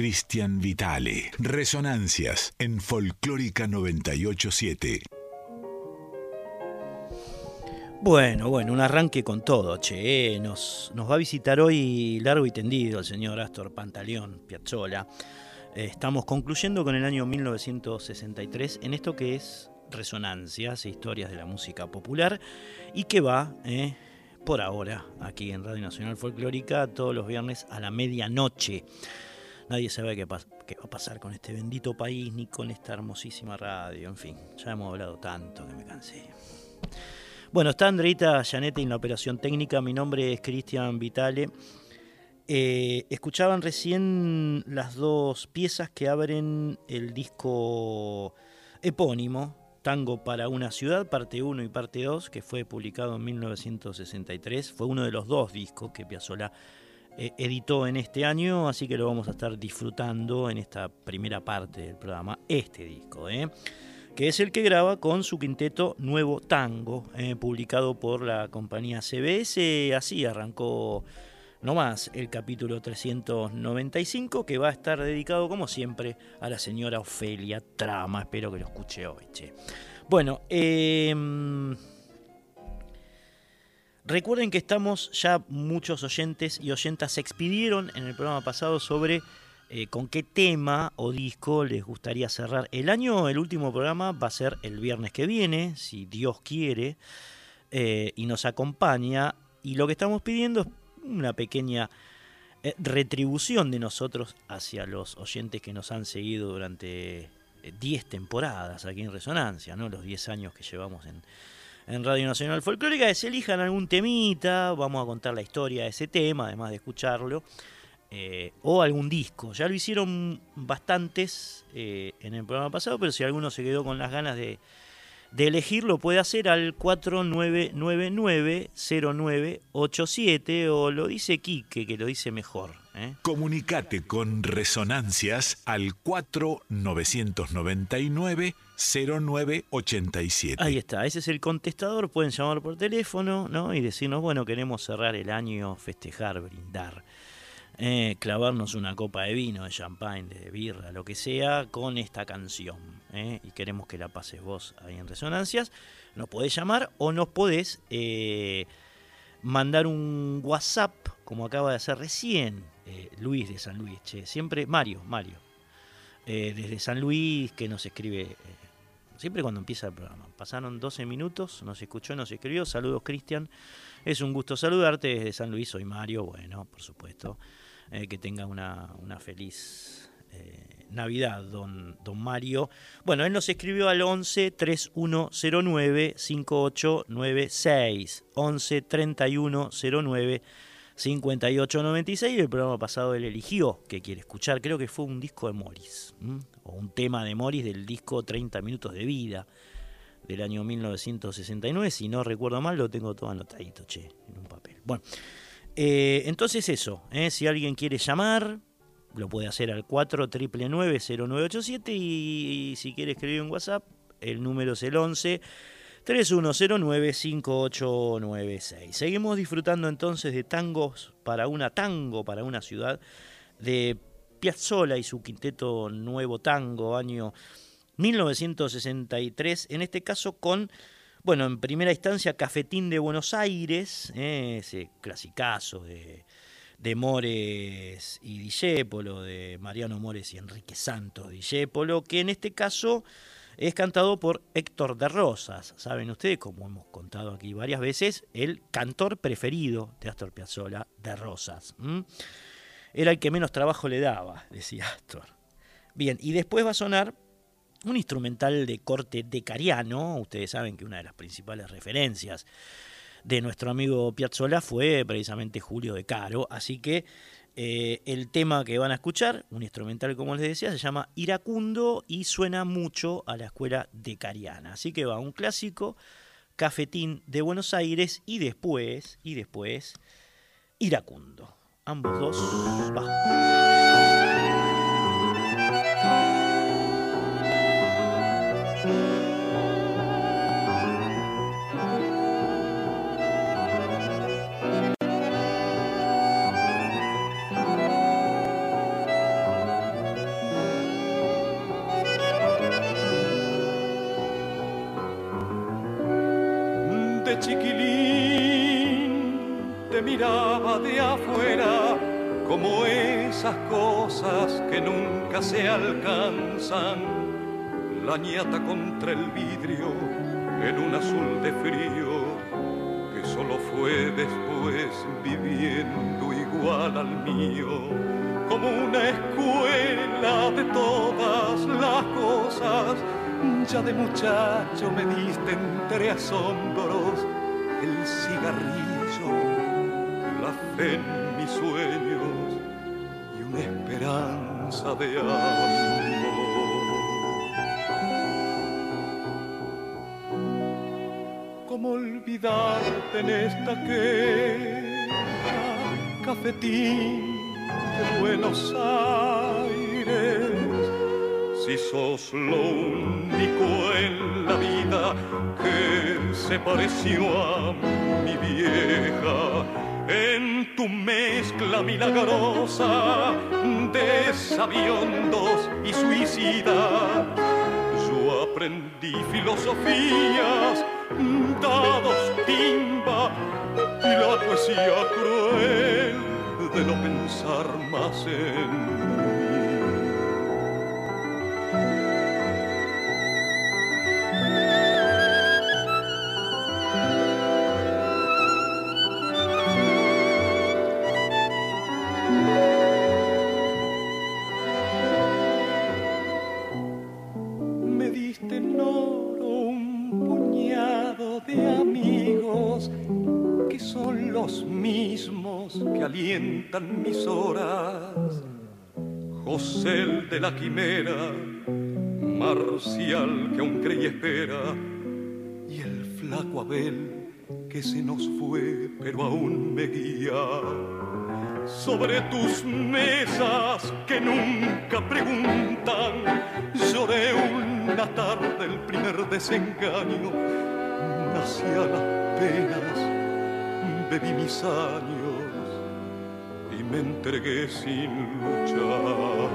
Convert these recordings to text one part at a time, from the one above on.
Cristian Vitale. Resonancias en Folclórica 987. Bueno, bueno, un arranque con todo, che. Nos, va a visitar hoy largo y tendido el señor Astor Pantaleón Piazzola. Eh, estamos concluyendo con el año 1963 en esto que es Resonancias, historias de la música popular, y que va, eh, por ahora, aquí en Radio Nacional Folclórica, todos los viernes a la medianoche. Nadie sabe qué, va a pasar con este bendito país, ni con esta hermosísima radio, en fin, ya hemos hablado tanto que me cansé. Bueno, está Andreita Janete en la operación técnica. Mi nombre es Cristian Vitale. Eh, escuchaban recién las dos piezas que abren el disco epónimo, Tango para una ciudad, parte 1 y parte 2, que fue publicado en 1963. Fue uno de los dos discos que Piazzolla eh, editó en este año, así que lo vamos a estar disfrutando en esta primera parte del programa, este disco. ¿eh? que es el que graba con su quinteto Nuevo Tango, eh, publicado por la compañía CBS. Así arrancó nomás el capítulo 395, que va a estar dedicado, como siempre, a la señora Ofelia Trama. Espero que lo escuche hoy. Bueno, em, recuerden que estamos ya muchos oyentes y oyentas se expidieron en el programa pasado sobre eh, con qué tema o disco les gustaría cerrar el año. El último programa va a ser el viernes que viene, si Dios quiere, eh, y nos acompaña. Y lo que estamos pidiendo es una pequeña eh, retribución de nosotros hacia los oyentes que nos han seguido durante 10 temporadas aquí en Resonancia, ¿no? los 10 años que llevamos en, en Radio Nacional Folclórica, se elijan algún temita, vamos a contar la historia de ese tema, además de escucharlo. Eh, o algún disco. Ya lo hicieron bastantes eh, en el programa pasado, pero si alguno se quedó con las ganas de, de elegir, lo puede hacer al 4999-0987 o lo dice Quique, que lo dice mejor. ¿eh? Comunicate con Resonancias al 4999 0987. Ahí está, ese es el contestador, pueden llamar por teléfono ¿no? y decirnos, bueno, queremos cerrar el año, festejar, brindar. Eh, clavarnos una copa de vino, de champagne, de birra, lo que sea, con esta canción. Eh, y queremos que la pases vos ahí en Resonancias. Nos podés llamar o nos podés eh, mandar un WhatsApp, como acaba de hacer recién Luis de San Luis. Che. Siempre, Mario, Mario. desde San Luis, que nos escribe siempre cuando empieza el programa. Pasaron 12 minutos, nos escuchó, nos escribió. Saludos, Cristian. Es un gusto saludarte desde San Luis. Soy Mario. Bueno, por supuesto. Eh, que tenga una, feliz eh, Navidad, don, don Mario. Bueno, él nos escribió al 11 3109 5896. 11 3109 5896. El programa pasado él eligió que quiere escuchar. Creo que fue un disco de Morris. O un tema de Morris del disco 30 minutos de vida del año 1969. Si no recuerdo mal, lo tengo todo anotadito, che, en un papel. Bueno. Eh, entonces eso, eh, si alguien quiere llamar, lo puede hacer al 4999-0987 y, si quiere escribir un WhatsApp, el número es el 11 3109-5896. Seguimos disfrutando entonces de tangos para una tango, para una ciudad, de Piazzola y su quinteto Nuevo Tango, año 1963, en este caso con bueno, en primera instancia, Cafetín de Buenos Aires, eh, ese clasicazo de, de Mores y Dijépolo, de Mariano Mores y Enrique Santos Dijépolo, que en este caso es cantado por Héctor de Rosas. Saben ustedes, como hemos contado aquí varias veces, el cantor preferido de Astor Piazzolla, de Rosas. Era el que menos trabajo le daba, decía Astor. Bien, y después va a sonar un instrumental de corte decariano. Ustedes saben que una de las principales referencias de nuestro amigo Piazzolla fue precisamente Julio de Caro. Así que eh, el tema que van a escuchar, un instrumental como les decía, se llama Iracundo y suena mucho a la escuela decariana. Así que va un clásico, Cafetín de Buenos Aires y después, y después, Iracundo. Ambos dos, va. De chiquilín te miraba de afuera como esas cosas que nunca se alcanzan. La ñata contra el vidrio en un azul de frío que solo fue después viviendo igual al mío. Como una escuela de todas las cosas, ya de muchacho me diste entre en mis sueños y una esperanza de amor. ¿Cómo olvidarte en esta queja, cafetín de Buenos Aires? Si sos lo único en la vida que se pareció a mi vieja, en tu mezcla milagrosa de sabiondos y suicidas, yo aprendí filosofías dados timba y la poesía cruel de no pensar más en mis horas. José el de la quimera, Marcial que aún cree y espera, y el flaco Abel que se nos fue pero aún me guía. Sobre tus mesas que nunca preguntan, lloré una tarde el primer desengaño, nací a las penas, bebí mis años me entregué sin luchar.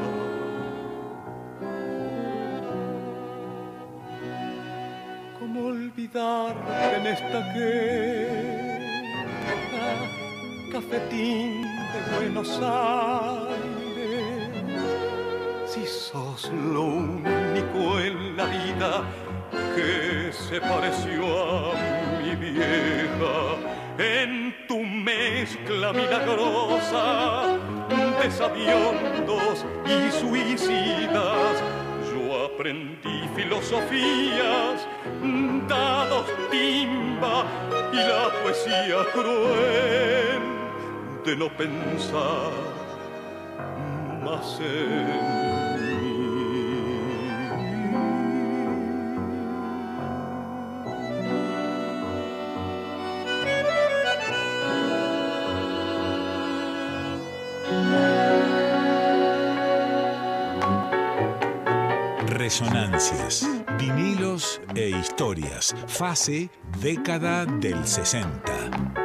¿Cómo olvidar en esta queja cafetín de Buenos Aires? Si sos lo único en la vida que se pareció a mi vieja en tu mezcla milagrosa de sabiondos y suicidas. Yo aprendí filosofías, dados timba y la poesía cruel de no pensar más en Resonancias, vinilos e historias. Fase década del 60.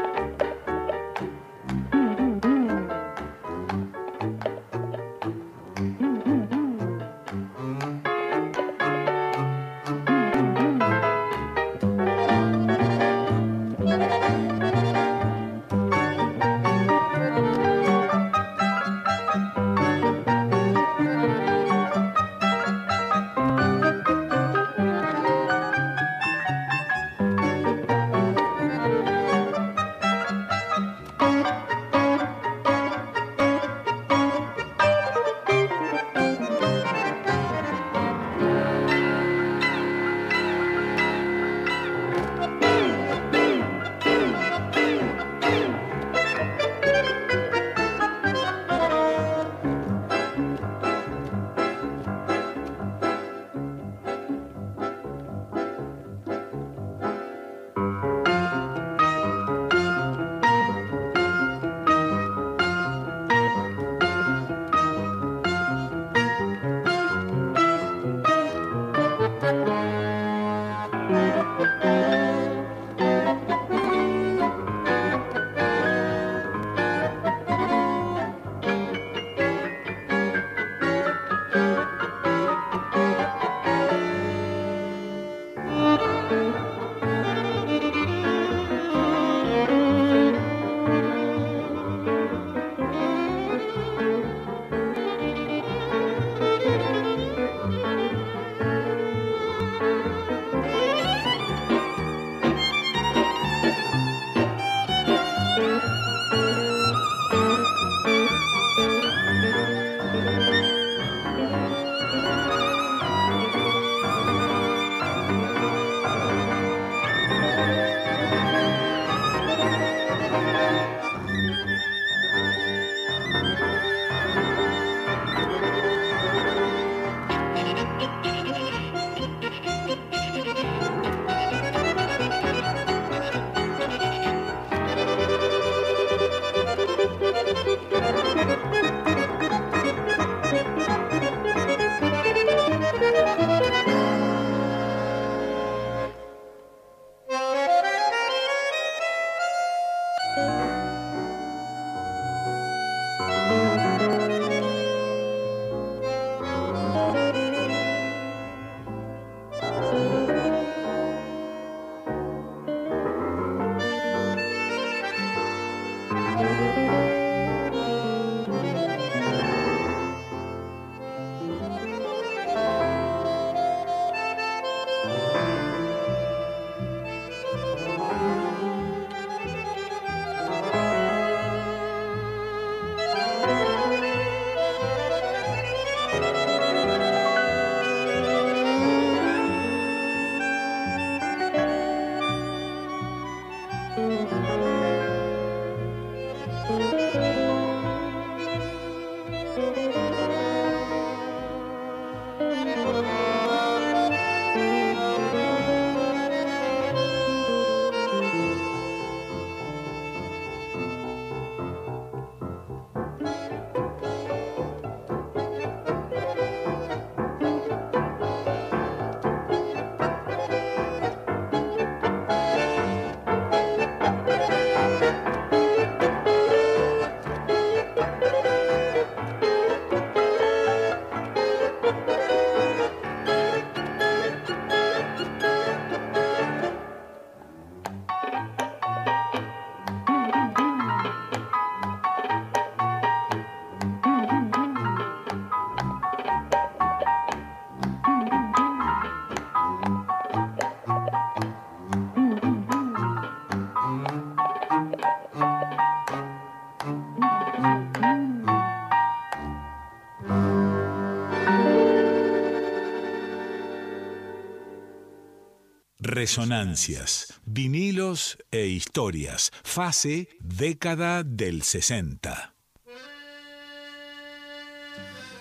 Resonancias, vinilos e historias. Fase década del 60.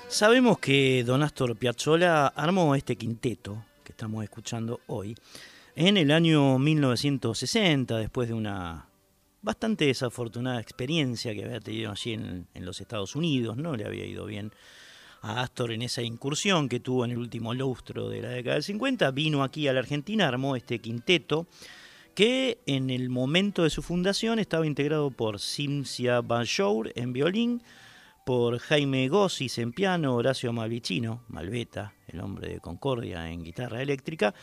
Sabemos que Don Astor Piazzolla armó este quinteto que estamos escuchando hoy en el año 1960, después de una bastante desafortunada experiencia que había tenido allí en, en los Estados Unidos, no le había ido bien a Astor en esa incursión que tuvo en el último lustro de la década del 50, vino aquí a la Argentina, armó este quinteto que en el momento de su fundación estaba integrado por Cimcia Banjour en violín, por Jaime Gossis en piano, Horacio Malvicino, Malveta, el hombre de Concordia en guitarra eléctrica,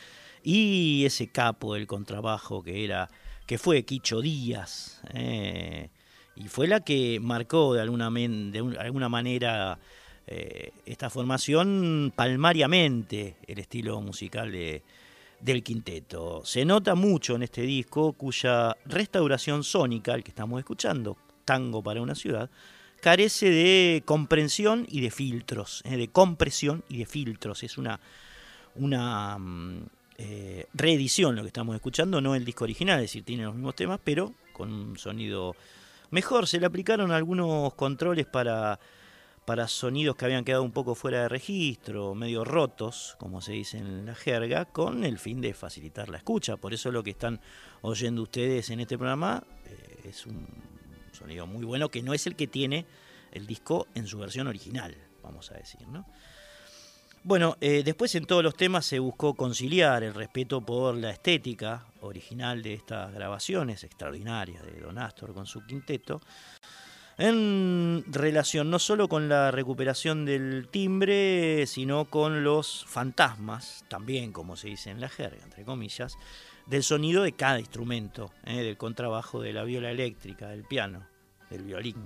y ese capo del contrabajo que era que fue Quicho Díaz, eh, y fue la que marcó de alguna, de alguna manera eh, esta formación palmariamente el estilo musical de, del quinteto. Se nota mucho en este disco cuya restauración sónica, el que estamos escuchando, Tango para una ciudad, carece de comprensión y de filtros, eh, de compresión y de filtros. Es una, una mm, eh, reedición lo que estamos escuchando, no el disco original, es decir, tiene los mismos temas, pero con un sonido mejor. Se le aplicaron algunos controles para para sonidos que habían quedado un poco fuera de registro, medio rotos, como se dice en la jerga, con el fin de facilitar la escucha. Por eso lo que están oyendo ustedes en este programa eh, es un sonido muy bueno, que no es el que tiene el disco en su versión original, vamos a decir, ¿no? Bueno, eh, después en todos los temas se buscó conciliar el respeto por la estética original de estas grabaciones extraordinarias de Don Astor con su quinteto, en relación no solo con la recuperación del timbre, sino con los fantasmas, también como se dice en la jerga, entre comillas, del sonido de cada instrumento, ¿eh? del contrabajo, de la viola eléctrica, del piano, del violín.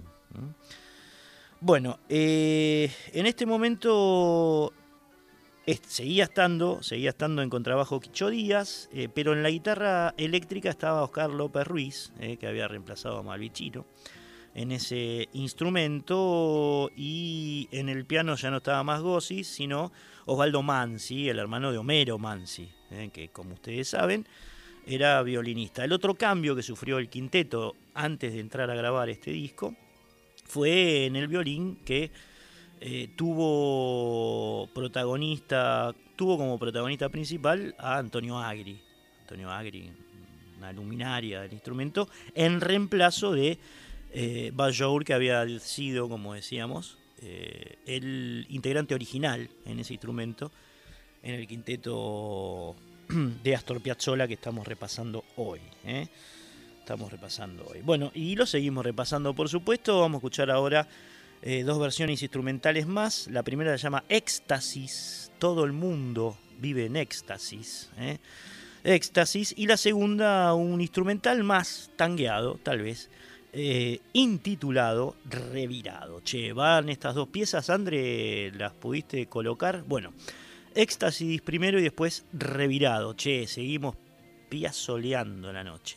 Bueno, eh, en este momento seguía estando, seguía estando en contrabajo Quicho Díaz, eh, pero en la guitarra eléctrica estaba Oscar López Ruiz, que había reemplazado a Malvichino en ese instrumento y en el piano ya no estaba más Gossi, sino Osvaldo Mansi, el hermano de Homero Mansi, eh, que como ustedes saben era violinista. El otro cambio que sufrió el quinteto antes de entrar a grabar este disco fue en el violín que eh, tuvo protagonista, tuvo como protagonista principal a Antonio Agri. Antonio Agri, una luminaria del instrumento, en reemplazo de eh, Bajour, que había sido, como decíamos, eh, el integrante original en ese instrumento, en el quinteto de Astor Piazzolla que estamos repasando hoy. ¿eh? Estamos repasando hoy. Bueno, y lo seguimos repasando, por supuesto. Vamos a escuchar ahora eh, dos versiones instrumentales más. La primera se llama Éxtasis. Todo el mundo vive en éxtasis. Éxtasis. Y la segunda, un instrumental más tangueado, tal vez eh, intitulado Revirado. Che, van estas dos piezas, André, ¿las pudiste colocar? Bueno, Éxtasis primero y después Revirado. Che, seguimos piazoleando la noche.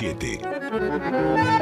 987.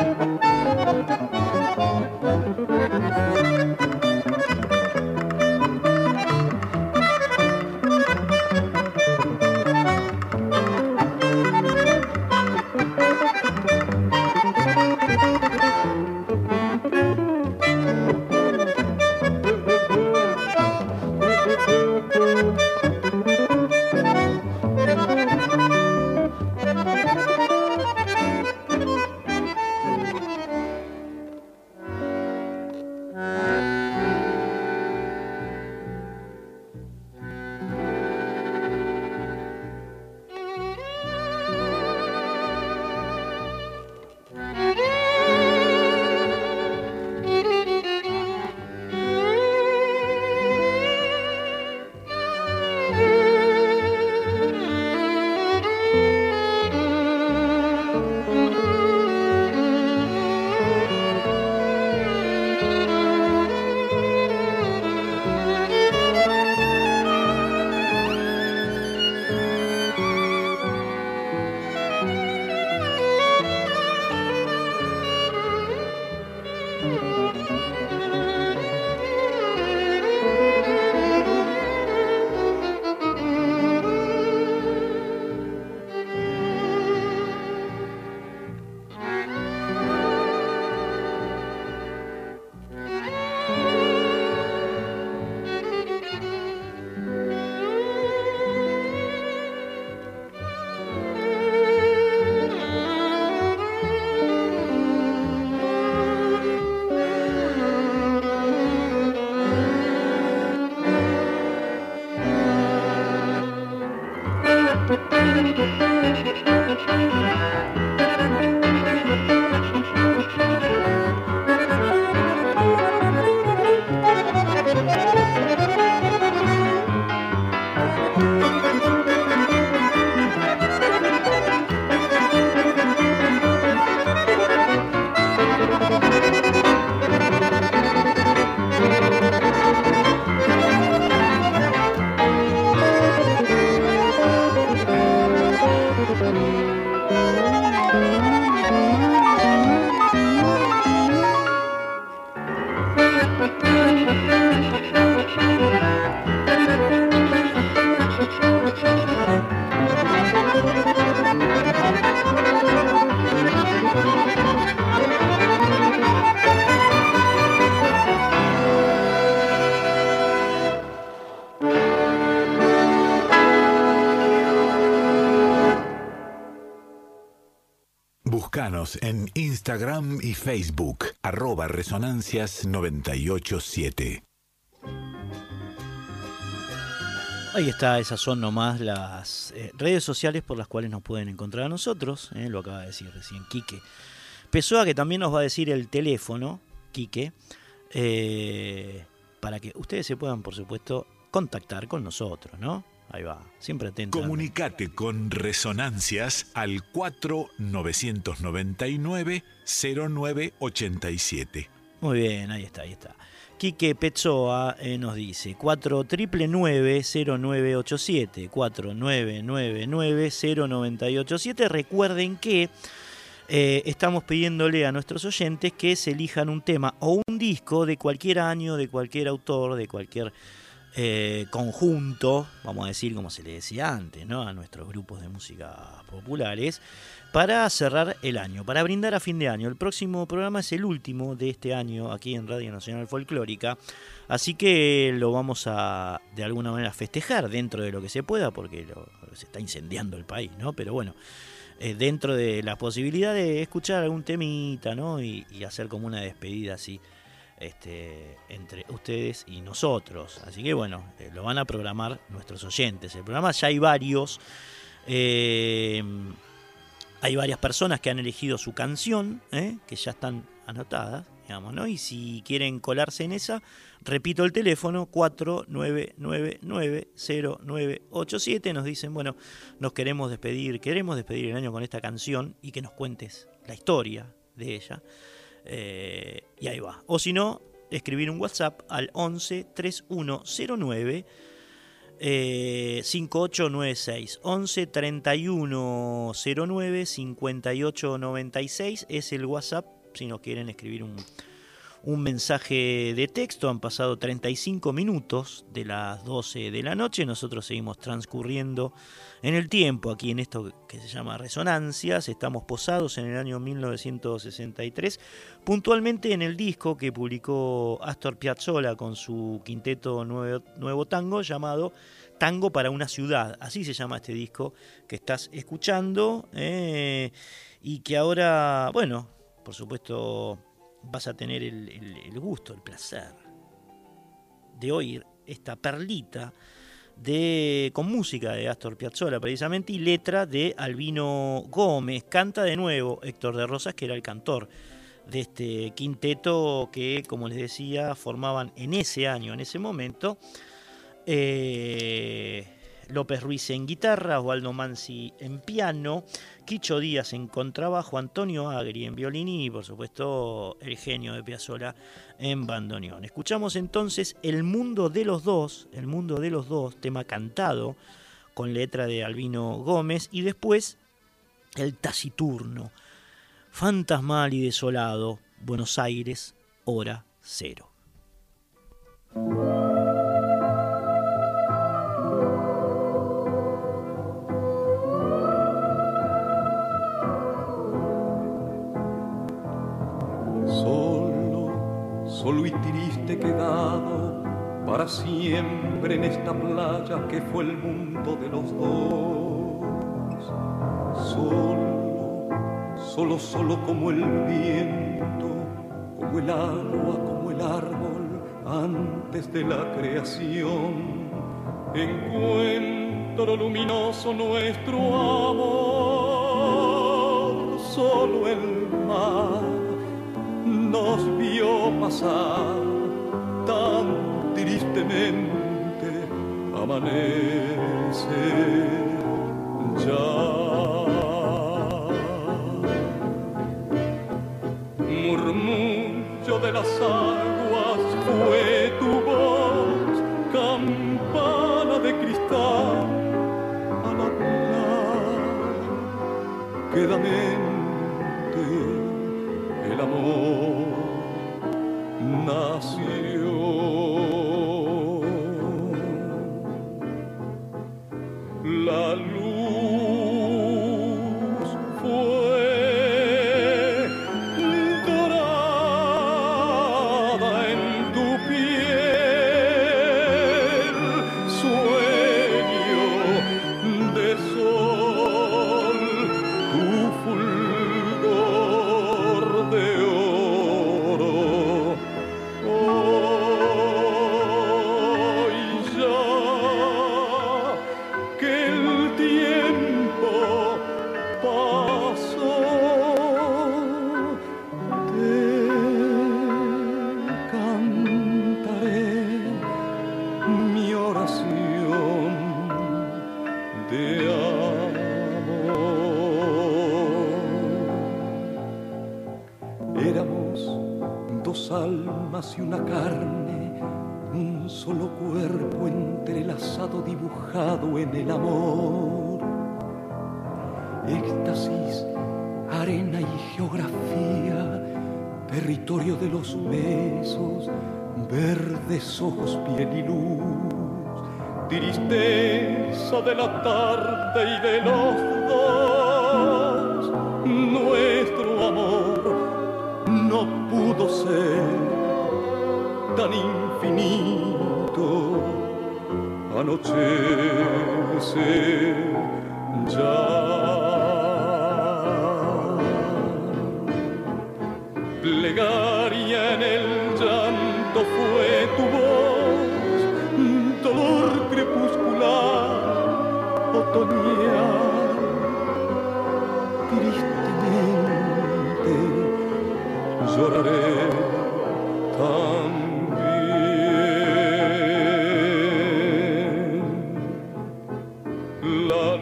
Instagram y Facebook, arroba resonancias987. Ahí está, esas son nomás las eh, redes sociales por las cuales nos pueden encontrar a nosotros, eh, lo acaba de decir recién Quique. Pessoa que también nos va a decir el teléfono, Quique, eh, para que ustedes se puedan, por supuesto, contactar con nosotros, ¿no? Ahí va, siempre atento. Comunicate con Resonancias al 4999-0987. Muy bien, ahí está, ahí está. Quique Pezzoa eh, nos dice 4999-0987, 4999-0987. Recuerden que eh, estamos pidiéndole a nuestros oyentes que se elijan un tema o un disco de cualquier año, de cualquier autor, de cualquier eh, conjunto, vamos a decir como se le decía antes, ¿no? a nuestros grupos de música populares, para cerrar el año, para brindar a fin de año. El próximo programa es el último de este año aquí en Radio Nacional Folclórica, así que lo vamos a de alguna manera festejar dentro de lo que se pueda, porque se está incendiando el país, ¿no? Pero bueno. Eh, dentro de la posibilidad de escuchar algún temita, ¿no? Y hacer como una despedida así este, entre ustedes y nosotros. Así que bueno, eh, lo van a programar nuestros oyentes. El programa ya hay varios. Eh, hay varias personas que han elegido su canción, eh, que ya están anotadas, digamos, ¿no? Y si quieren colarse en esa, repito el teléfono 49990987. Nos dicen, bueno, nos queremos despedir, queremos despedir el año con esta canción y que nos cuentes la historia de ella. Eh, y ahí va. O si no, escribir un WhatsApp al 11 3109 5896 11 31 09 58 96 es el WhatsApp si nos quieren escribir un, un mensaje de texto. Han pasado 35 minutos de las 12 de la noche. Nosotros seguimos transcurriendo en el tiempo aquí en esto que se llama Resonancias. Estamos posados en el año 1963, puntualmente en el disco que publicó Astor Piazzolla con su quinteto Nuevo, Tango llamado Tango para una ciudad. Así se llama este disco que estás escuchando eh, y que ahora, bueno, por supuesto vas a tener el, gusto, el placer de oír esta perlita de, con música de Astor Piazzolla precisamente y letra de Albino Gómez. Canta de nuevo Héctor de Rosas, que era el cantor de este quinteto que, como les decía, formaban en ese año, en ese momento, eh, López Ruiz en guitarra, Osvaldo Mansi en piano, Quicho Díaz en contrabajo, Antonio Agri en violín y por supuesto el genio de Piazzolla en bandoneón. Escuchamos entonces El mundo de los dos, El mundo de los dos, tema cantado con letra de Albino Gómez y después El taciturno, fantasmal y desolado, Buenos Aires, hora cero. Triste quedado para siempre en esta playa que fue el mundo de los dos. Solo, solo, solo como el viento, como el agua, como el árbol antes de la creación. Encuentro luminoso nuestro amor, solo el mar nos vio pasar tristemente amanece ya. Murmullo de las aguas fue tu voz, campana de cristal al hablar. Quédame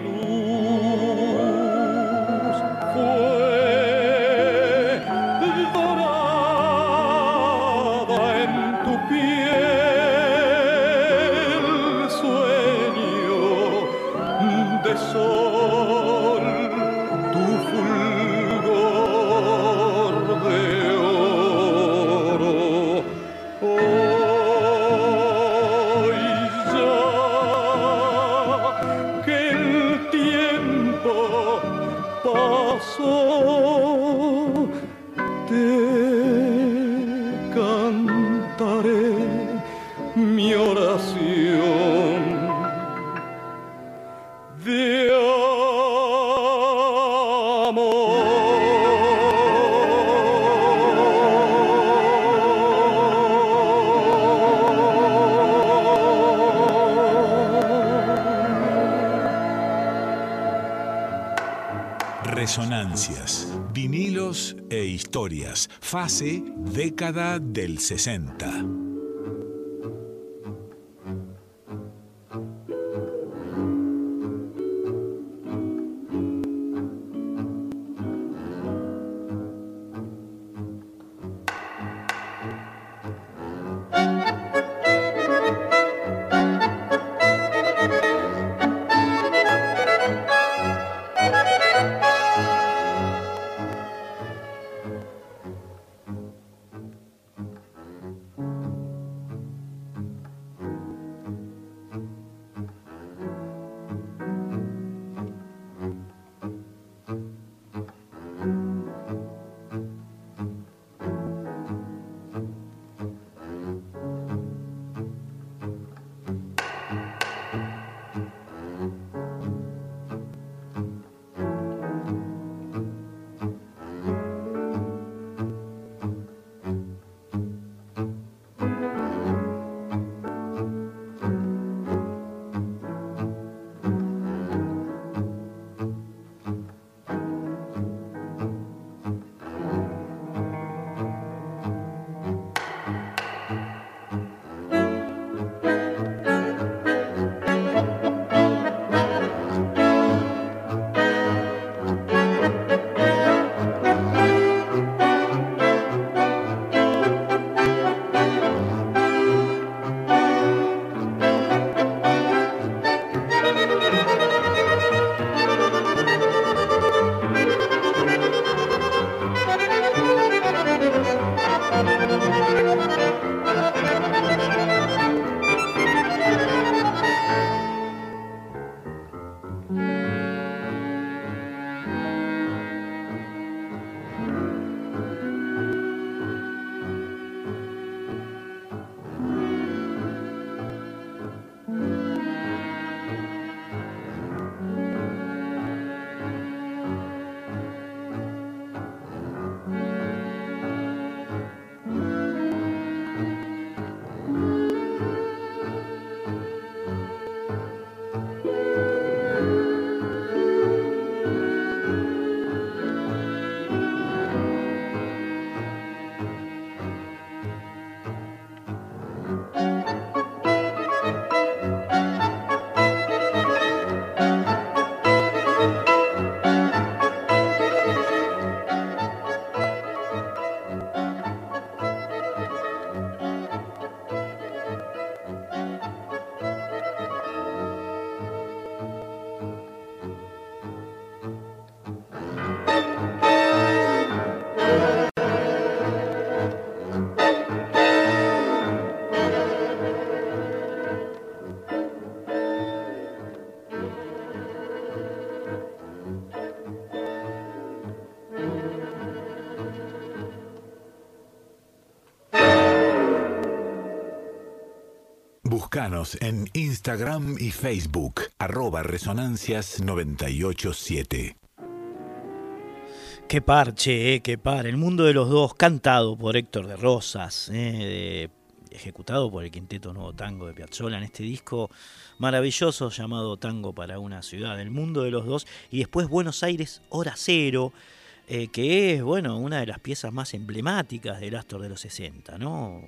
Resonancias, década del 60. En Instagram y Facebook, arroba resonancias987. Qué parche, eh, qué par. El mundo de los dos, cantado por Héctor de Rosas, eh, ejecutado por el Quinteto Nuevo Tango de Piazzolla en este disco maravilloso llamado Tango para una ciudad. El mundo de los dos. Y después Buenos Aires, Hora Cero. Eh, que es, bueno, una de las piezas más emblemáticas del Astor de los 60, ¿no?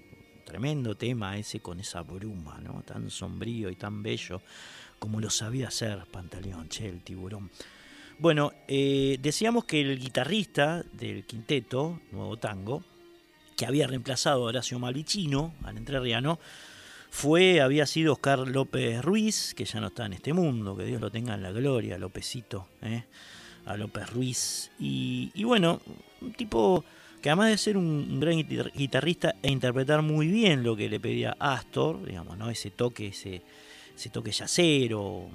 Tremendo tema ese con esa bruma, ¿no? Tan sombrío y tan bello como lo sabía hacer Pantaleón, che, el tiburón. Bueno, eh, decíamos que el guitarrista del quinteto, Nuevo Tango, que había reemplazado a Horacio Malvicino, al entrerriano, fue, había sido Oscar López Ruiz, que ya no está en este mundo, que Dios lo tenga en la gloria, Lópezito, ¿eh? a López Ruiz. Y bueno, un tipo que además de ser un, gran guitarrista e interpretar muy bien lo que le pedía Astor, digamos, ¿no? ese toque, ese, ese toque yacero,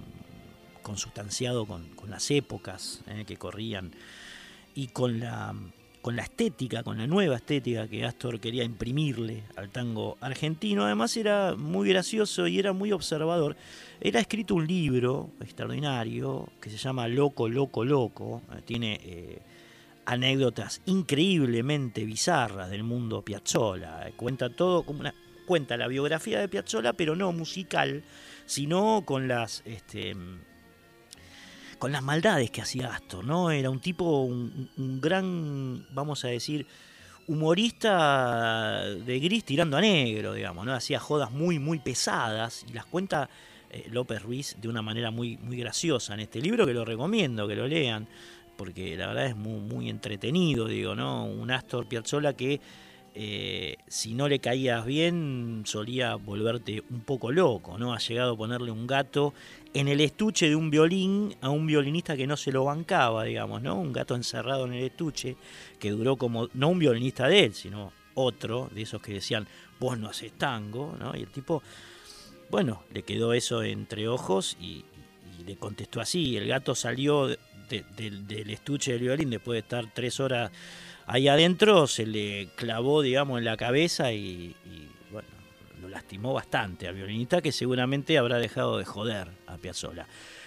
consustanciado con, las épocas eh, que corrían y con la, con la estética, con la nueva estética que Astor quería imprimirle al tango argentino. Además era muy gracioso y era muy observador. Él ha escrito un libro extraordinario que se llama Loco, Loco, Loco. Tiene eh, anécdotas increíblemente bizarras del mundo Piazzolla. Cuenta todo como una, cuenta la biografía de Piazzolla, pero no musical, sino con las este, con las maldades que hacía Astor, ¿no? Era un tipo, un, gran, vamos a decir, humorista de gris tirando a negro, digamos, ¿no? Hacía jodas muy, muy pesadas y las cuenta eh, López Ruiz de una manera muy, muy graciosa en este libro que lo recomiendo, que lo lean, porque la verdad es muy, muy entretenido, digo, ¿no? Un Astor Piazzolla que eh, si no le caías bien, solía volverte un poco loco, ¿no? Ha llegado a ponerle un gato en el estuche de un violín a un violinista que no se lo bancaba, digamos, ¿no? Un gato encerrado en el estuche, que duró como, no un violinista de él, sino otro, de esos que decían, vos no haces tango, ¿no? Y el tipo, bueno, le quedó eso entre ojos y, le contestó así. El gato salió del estuche del violín después de estar tres horas ahí adentro se le clavó, digamos, en la cabeza y, bueno, lo lastimó bastante al violinista que seguramente habrá dejado de joder a Piazzolla.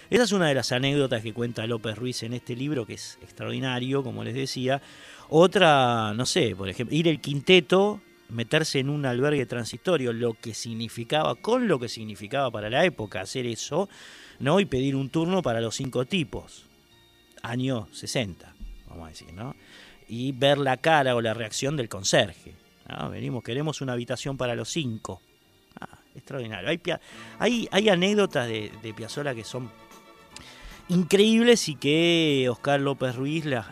Esa es una de las anécdotas que cuenta López Ruiz en este libro, que es extraordinario, como les decía. Otra, no sé, por ejemplo, ir el quinteto, meterse en un albergue transitorio, lo que significaba, con lo que significaba para la época hacer eso, ¿no? Y pedir un turno para los cinco tipos, año 60, vamos a decir, ¿no? y ver la cara o la reacción del conserje. Venimos, queremos una habitación para los cinco. Ah, extraordinario. Hay, hay, anécdotas de, de Piazzolla que son increíbles y que Oscar López Ruiz las,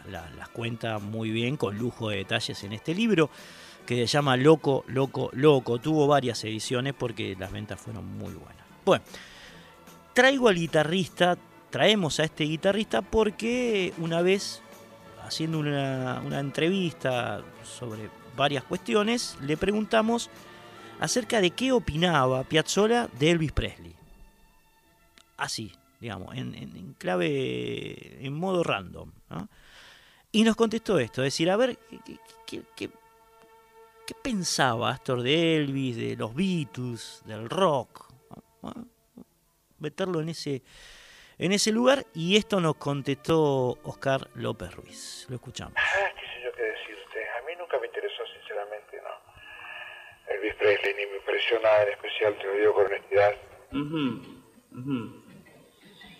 cuenta muy bien, con lujo de detalles en este libro, que se llama Loco, Loco, Loco. Tuvo varias ediciones porque las ventas fueron muy buenas. Bueno, traigo al guitarrista, traemos a este guitarrista porque una vez haciendo una, entrevista sobre varias cuestiones, le preguntamos acerca de qué opinaba Piazzolla de Elvis Presley. Así, digamos, en, clave, en modo random. Y nos contestó esto, es decir, a ver, ¿qué, qué, pensaba Astor de Elvis, de los Beatles, del rock? Meterlo en ese en ese lugar y esto nos contestó Oscar López Ruiz. Lo escuchamos. Ah, qué sé yo qué decirte. A mí nunca me interesó, sinceramente, ¿no? Elvis Presley ni me pareció nada en especial, te lo digo con honestidad.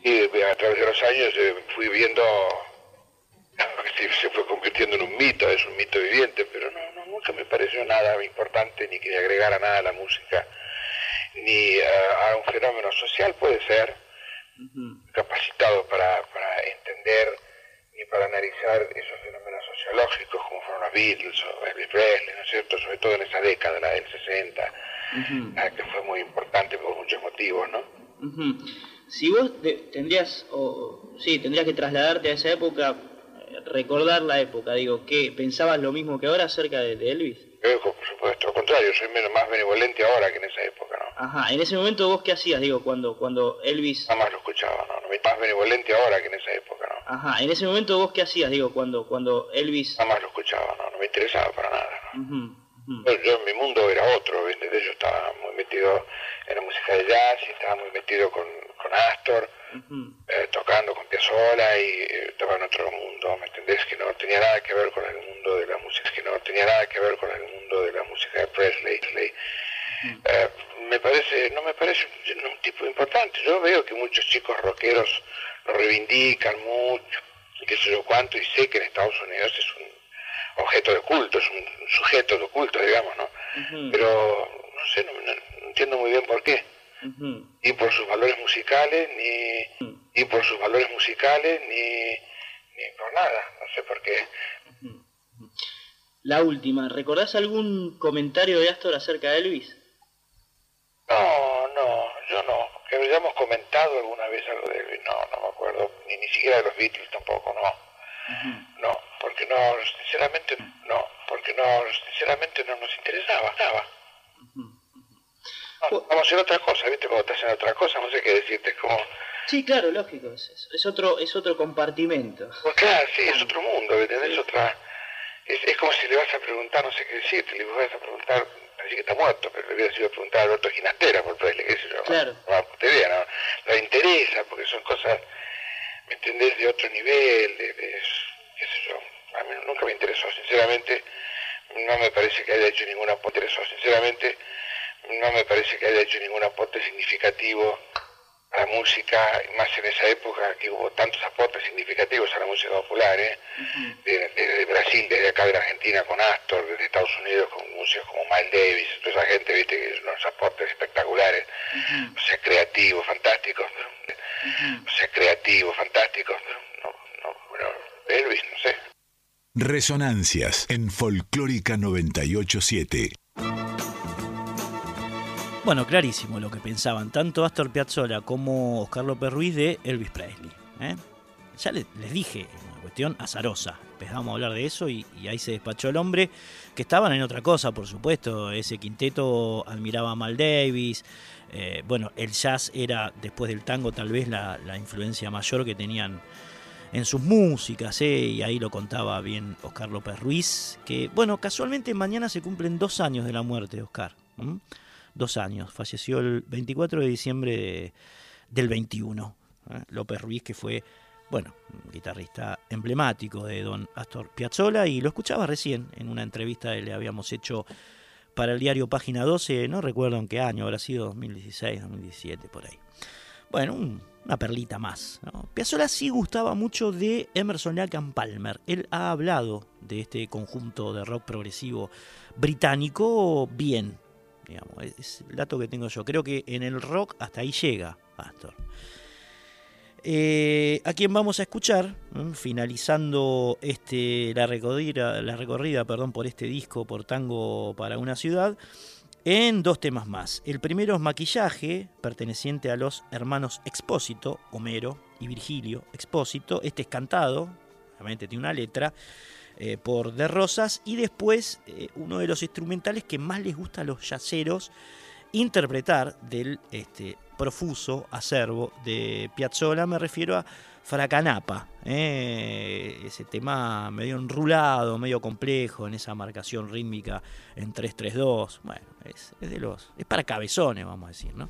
Y eh, a través de los años eh, fui viendo que se fue convirtiendo en un mito, es un mito viviente, pero no, no nunca me pareció nada importante ni que agregara nada a la música, ni a un fenómeno social, puede ser capacitado para, para, entender y para analizar esos fenómenos sociológicos como fueron los Beatles o Elvis Presley, ¿no es cierto? Sobre todo en esa década, la del 60, que fue muy importante por muchos motivos, ¿no? Si vos tendrías, o sí, tendrías que trasladarte a esa época, recordar la época, digo, ¿qué pensabas lo mismo que ahora acerca de, Elvis? Yo, por supuesto, al contrario, soy menos, más benevolente ahora que en esa época. Ajá, en ese momento vos qué hacías, digo, cuando, cuando Elvis... Nada más lo escuchaba, ¿no? no más benevolente ahora que en esa época, ¿no? Ajá, en ese momento vos qué hacías, digo, cuando, cuando Elvis... Nada más lo escuchaba, ¿no? No me interesaba para nada, ¿no? Yo, en mi mundo era otro, ¿viste? Yo estaba muy metido en la música de jazz y estaba muy metido con, con Astor, eh, tocando con Piazzolla y eh, estaba en otro mundo, ¿me entendés? Que no tenía nada que ver con el mundo de la música, que no tenía nada que ver con el mundo de la música de Presley. Eh, me parece, no me parece un, tipo importante. Yo veo que muchos chicos rockeros lo reivindican mucho, y qué sé yo cuánto, y sé que en Estados Unidos es un objeto de culto, es un, sujeto de culto, digamos, ¿no? Pero, no sé, no, entiendo muy bien por qué. Ni por sus valores musicales, ni, ni por sus valores musicales, ni, ni por nada, no sé por qué. La última, ¿recordás algún comentario de Astor acerca de Elvis? No, no, yo no. Que hayamos comentado alguna vez algo de Elvis, no, no me acuerdo. Ni, ni siquiera de los Beatles tampoco, no. No, porque no, sinceramente, no, porque no, sinceramente no nos interesaba, nada. vamos a hacer otra cosa, ¿viste? Cuando estás en otra cosa, no sé qué decirte, como... Sí, claro, lógico, es, es otro es otro compartimento. Pues claro, sí, es otro mundo, ¿entendés? Es otra... Es, es como si le vas a preguntar, no sé qué decirte, le vas a preguntar así que está muerto, pero le hubiera sido preguntar a Alberto Ginastera por Presley, qué sé yo. Claro. No, te no, no interesa, porque son cosas, ¿me entendés?, de otro nivel, de, qué sé yo. A mí nunca me interesó, sinceramente, no me parece que haya hecho ningún aporte, sinceramente, no me parece que haya hecho ningún aporte significativo la música, más en esa época que hubo tantos aportes significativos a la música popular, ¿eh? desde, Brasil, desde acá de la Argentina con Astor, desde Estados Unidos con músicos como Miles Davis, toda esa gente, viste, que unos aportes espectaculares, o sea, creativos, fantásticos, o sea, creativos, fantásticos, no, no, bueno, Elvis, no sé. Resonancias en Folclórica 987. Bueno, clarísimo lo que pensaban tanto Astor Piazzolla como Oscar López Ruiz de Elvis Presley. ¿eh? Ya les, dije, una cuestión azarosa. Empezamos a hablar de eso y, ahí se despachó el hombre, que estaban en otra cosa, por supuesto. Ese quinteto admiraba a Mal Davis. Eh, bueno, el jazz era, después del tango, tal vez la, influencia mayor que tenían en sus músicas, ¿eh? y ahí lo contaba bien Oscar López Ruiz, que, bueno, casualmente mañana se cumplen dos años de la muerte de Oscar dos años. Falleció el 24 de diciembre del 21. ¿eh? López Ruiz, que fue, bueno, un guitarrista emblemático de don Astor Piazzolla, y lo escuchaba recién en una entrevista que le habíamos hecho para el diario Página 12, no recuerdo en qué año, habrá sido 2016, 2017, por ahí. Bueno, una perlita más. ¿no? Piazzolla sí gustaba mucho de Emerson Lake and Palmer. Él ha hablado de este conjunto de rock progresivo británico bien, es el dato que tengo yo. Creo que en el rock hasta ahí llega Astor. Eh, a quien vamos a escuchar, finalizando este, la recorrida, la recorrida perdón, por este disco, por Tango para una ciudad, en dos temas más. El primero es Maquillaje, perteneciente a los hermanos Expósito, Homero y Virgilio Expósito. Este es cantado, obviamente tiene una letra, eh, por De Rosas. Y después eh, uno de los instrumentales que más les gusta a los yaceros interpretar del este, profuso acervo de Piazzolla, me refiero a Fracanapa, eh, ese tema medio enrulado, medio complejo en esa marcación rítmica en 3-3-2, bueno, es, de los, es para cabezones, vamos a decir, ¿no?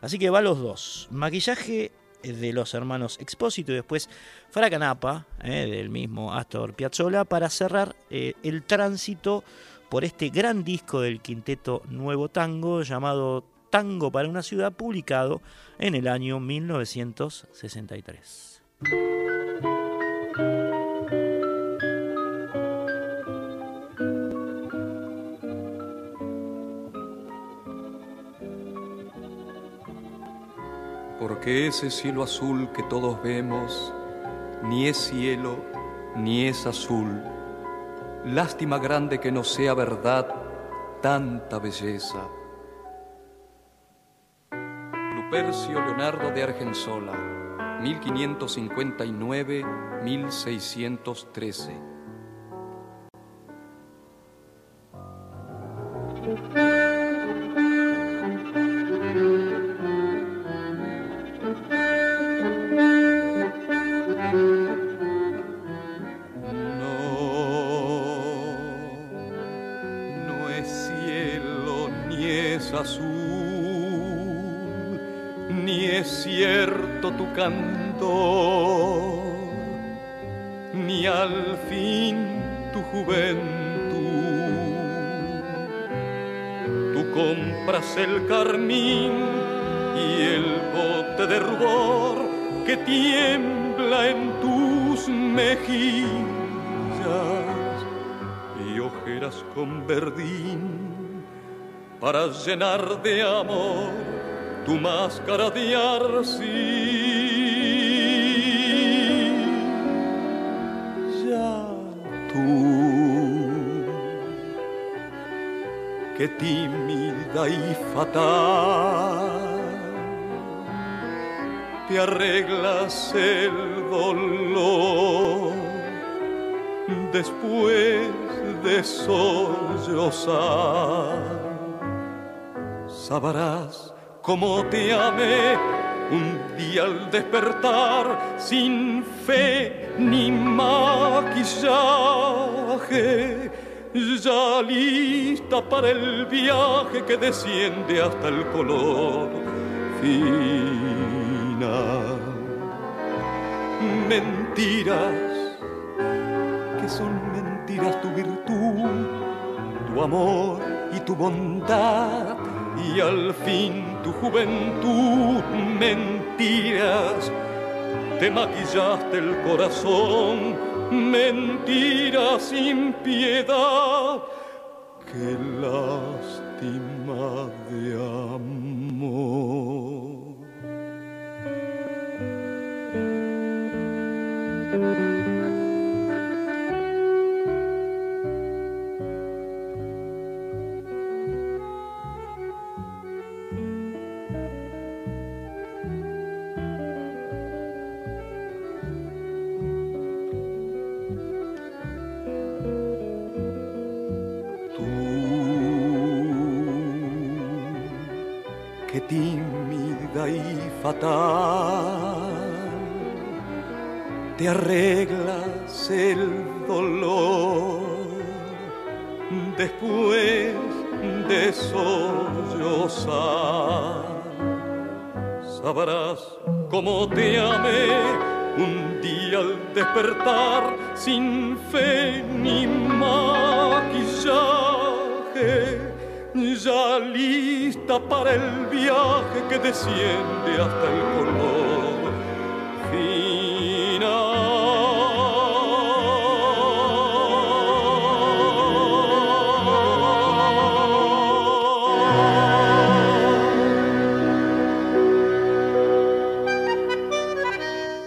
Así que va los dos, maquillaje de los hermanos Expósito y después Fracanapa, eh, del mismo Astor Piazzolla, para cerrar eh, el tránsito por este gran disco del quinteto Nuevo Tango llamado Tango para una ciudad, publicado en el año 1963. Porque ese cielo azul que todos vemos ni es cielo ni es azul. Lástima grande que no sea verdad tanta belleza. Lupercio Leonardo de Argensola, 1559-1613. Ni al fin tu juventud. Tú compras el carmín y el bote de rubor que tiembla en tus mejillas y ojeras con verdín para llenar de amor tu máscara de arcilla. Que tímida y fatal te arreglas el dolor después de sollozar. Sabrás cómo te amé un día al despertar sin fe ni maquillaje ya lista para el viaje que desciende hasta el color final. Mentiras, que son mentiras tu virtud, tu amor y tu bondad, y al fin tu juventud, mentiras te maquillaste el corazón, mentiras sin piedad, qué lástima de amor. Te arreglas el dolor después de sollozar. Sabrás cómo te amé un día al despertar sin fe ni maquillaje ya lista para el viaje que desciende hasta el color.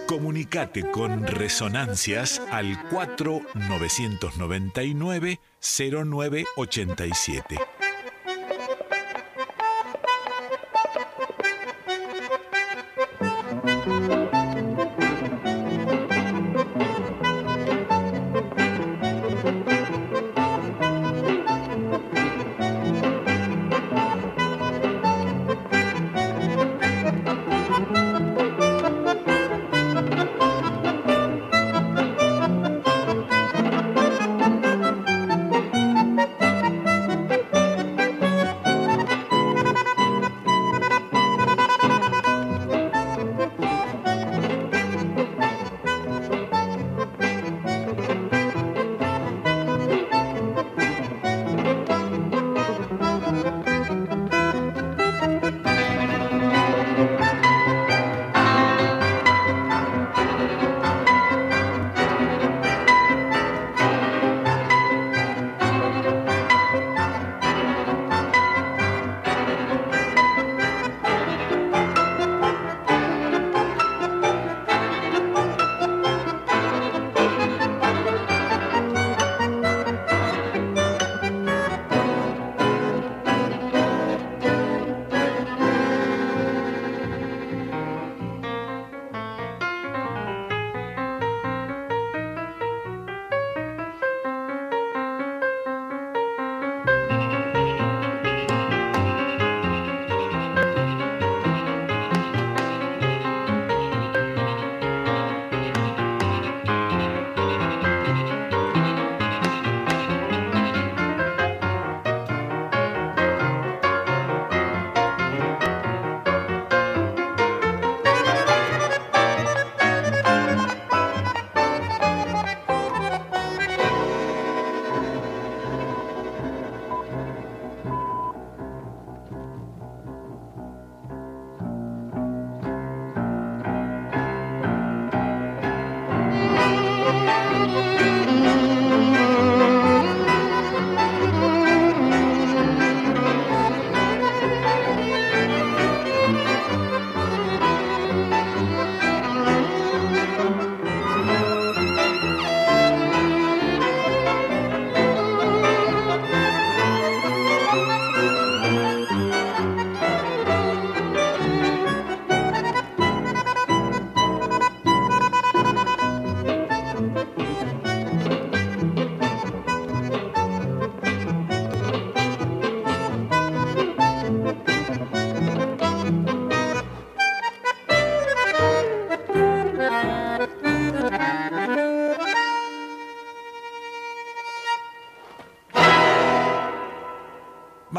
Comunicate con Resonancias al 4999 0987.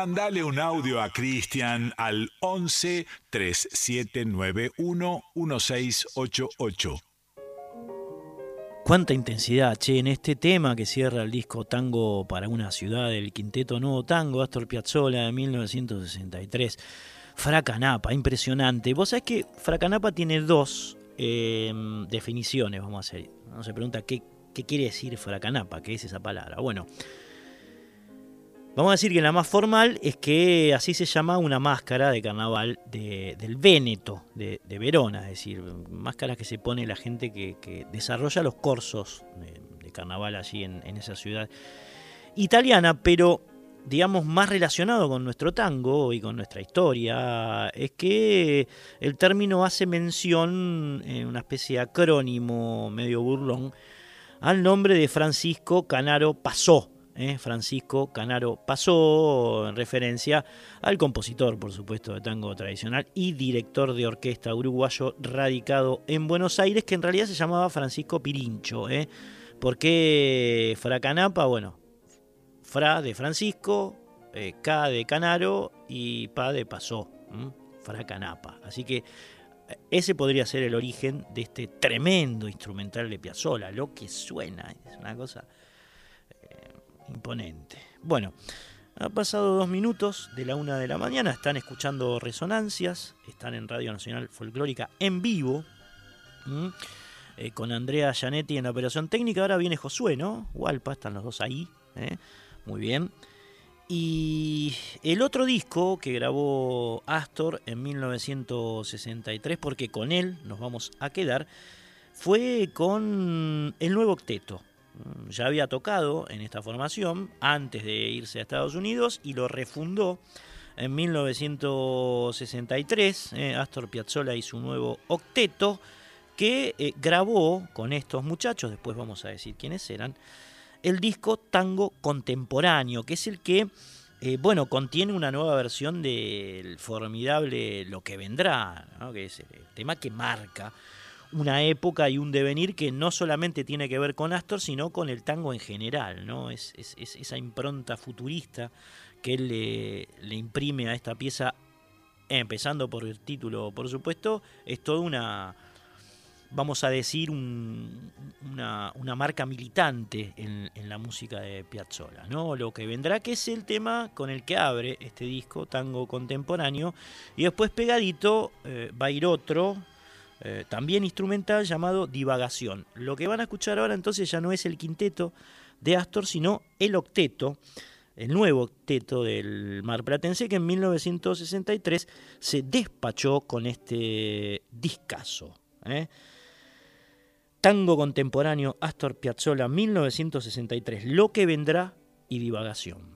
Mandale un audio a Cristian al 11 3791 1688. Cuánta intensidad, che, en este tema que cierra el disco Tango para una ciudad del quinteto Nuevo Tango, Astor Piazzolla de 1963. Fracanapa, impresionante. Vos sabés que Fracanapa tiene dos em, definiciones, vamos a hacer. Uno se pregunta qué, qué quiere decir Fracanapa, qué es esa palabra. Bueno, Vamos a decir que la más formal es que así se llama una máscara de carnaval del Véneto, de, Verona, es decir, máscaras que se pone la gente que, desarrolla los corsos de, carnaval allí en, esa ciudad italiana, pero digamos más relacionado con nuestro tango y con nuestra historia, es que el término hace mención, en una especie de acrónimo medio burlón, al nombre de Francisco Canaro Pasó, ¿eh? Francisco Canaro pasó en referencia al compositor, por supuesto, de tango tradicional y director de orquesta uruguayo radicado en Buenos Aires, que en realidad se llamaba Francisco Pirincho. ¿eh? Porque Fra Canapa, bueno, Fra de Francisco, eh, K de Canaro y Pa de Pasó. Fra Canapa. Así que ese podría ser el origen de este tremendo instrumental de Piazzolla, lo que suena, es una cosa imponente. Bueno, ha pasado dos minutos de la una de la mañana, están escuchando resonancias, están en Radio Nacional Folclórica en vivo, eh, con Andrea Gianetti en la operación técnica. Ahora viene Josué, ¿no? Hualpa, están los dos ahí, ¿eh? muy bien. Y el otro disco que grabó Astor en 1963, porque con él nos vamos a quedar, fue con el nuevo octeto, ya había tocado en esta formación antes de irse a Estados Unidos y lo refundó en 1963, eh, Astor Piazzolla y su nuevo octeto, que eh, grabó con estos muchachos, después vamos a decir quiénes eran, el disco Tango Contemporáneo, que es el que, eh, bueno, contiene una nueva versión del formidable Lo que vendrá, que es el tema que marca una época y un devenir que no solamente tiene que ver con Astor, sino con el tango en general, ¿no? Es, esa impronta futurista que él le, imprime a esta pieza, empezando por el título, por supuesto, es toda una, vamos a decir, una, marca militante en, la música de Piazzolla, ¿no? Lo que vendrá, que es el tema con el que abre este disco, tango contemporáneo, y después pegadito eh, va a ir otro, eh, también instrumental llamado Divagación. Lo que van a escuchar ahora entonces ya no es el quinteto de Astor, sino el octeto, el nuevo octeto del Mar Platense que en 1963 se despachó con este discazo. ¿eh? Tango contemporáneo Astor Piazzolla 1963, Lo que vendrá y Divagación.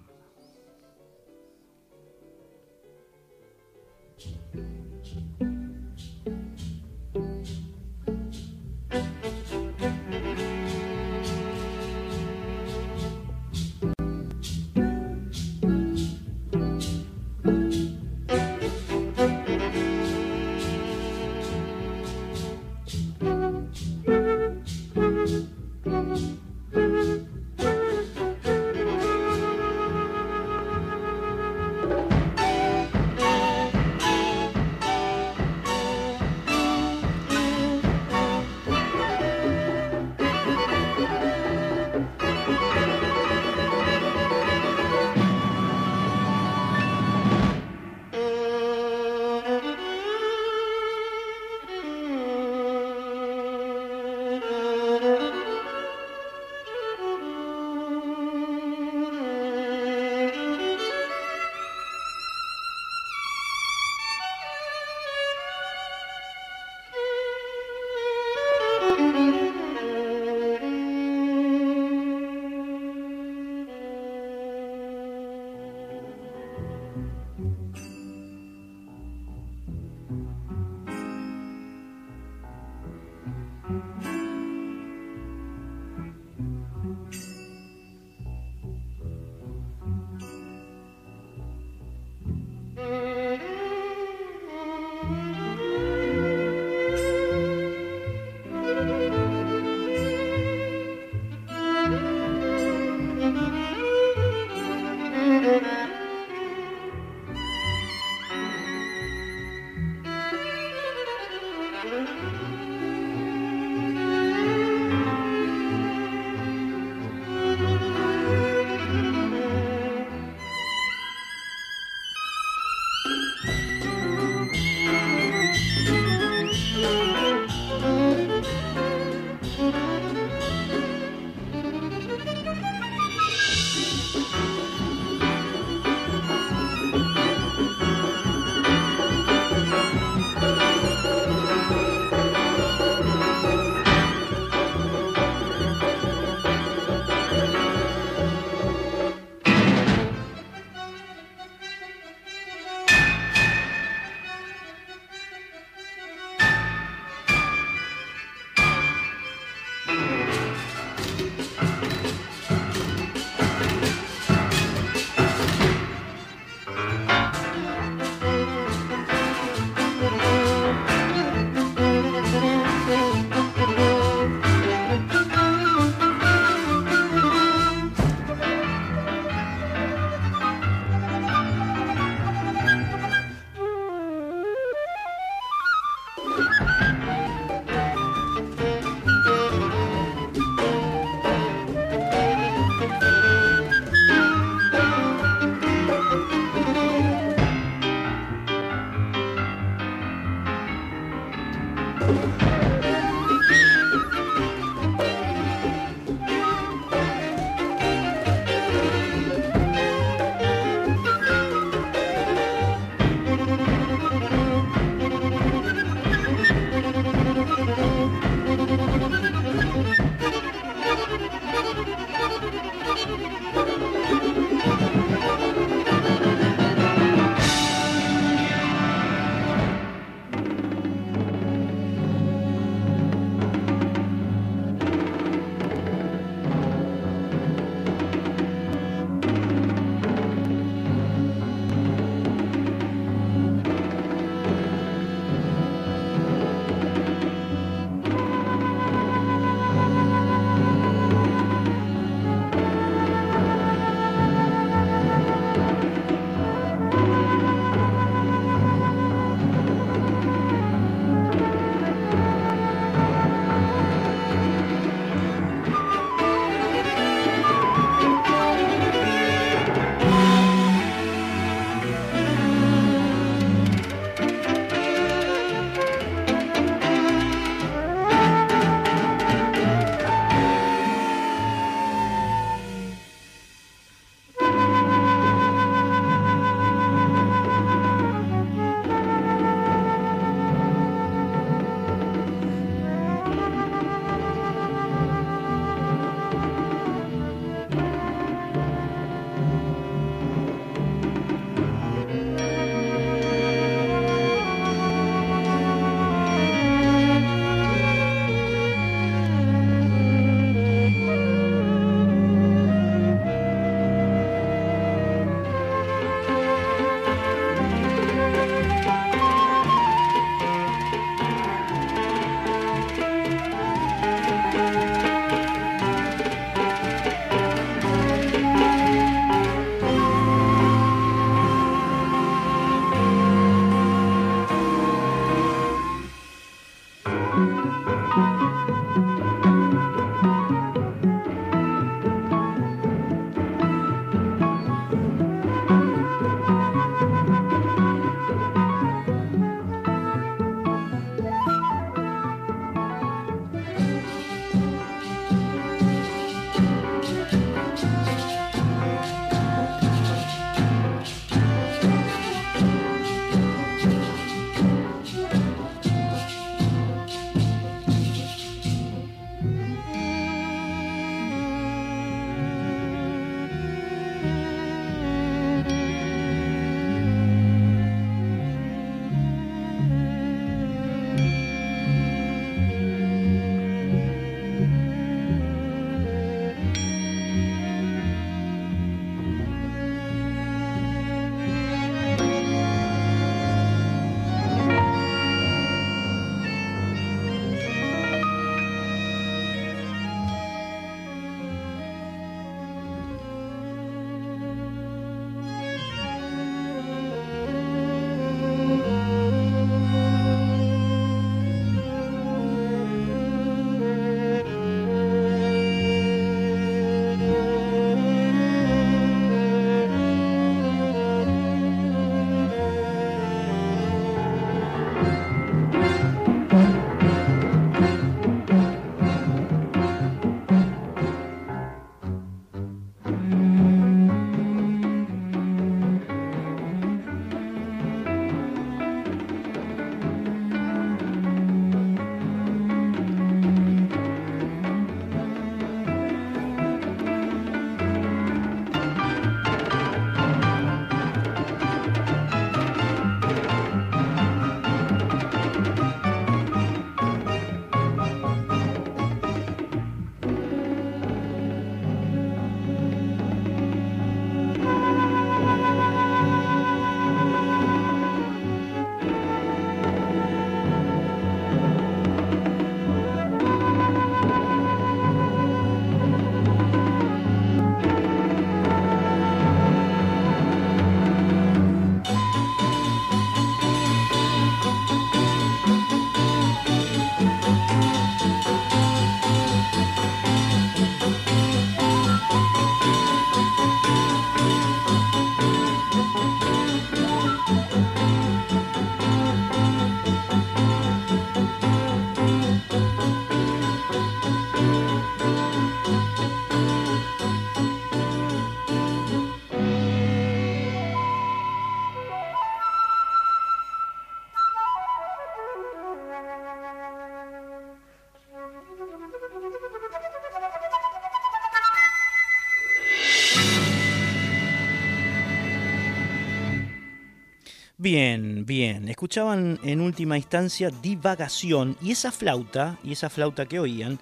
Bien, bien. Escuchaban en última instancia Divagación y esa flauta, y esa flauta que oían,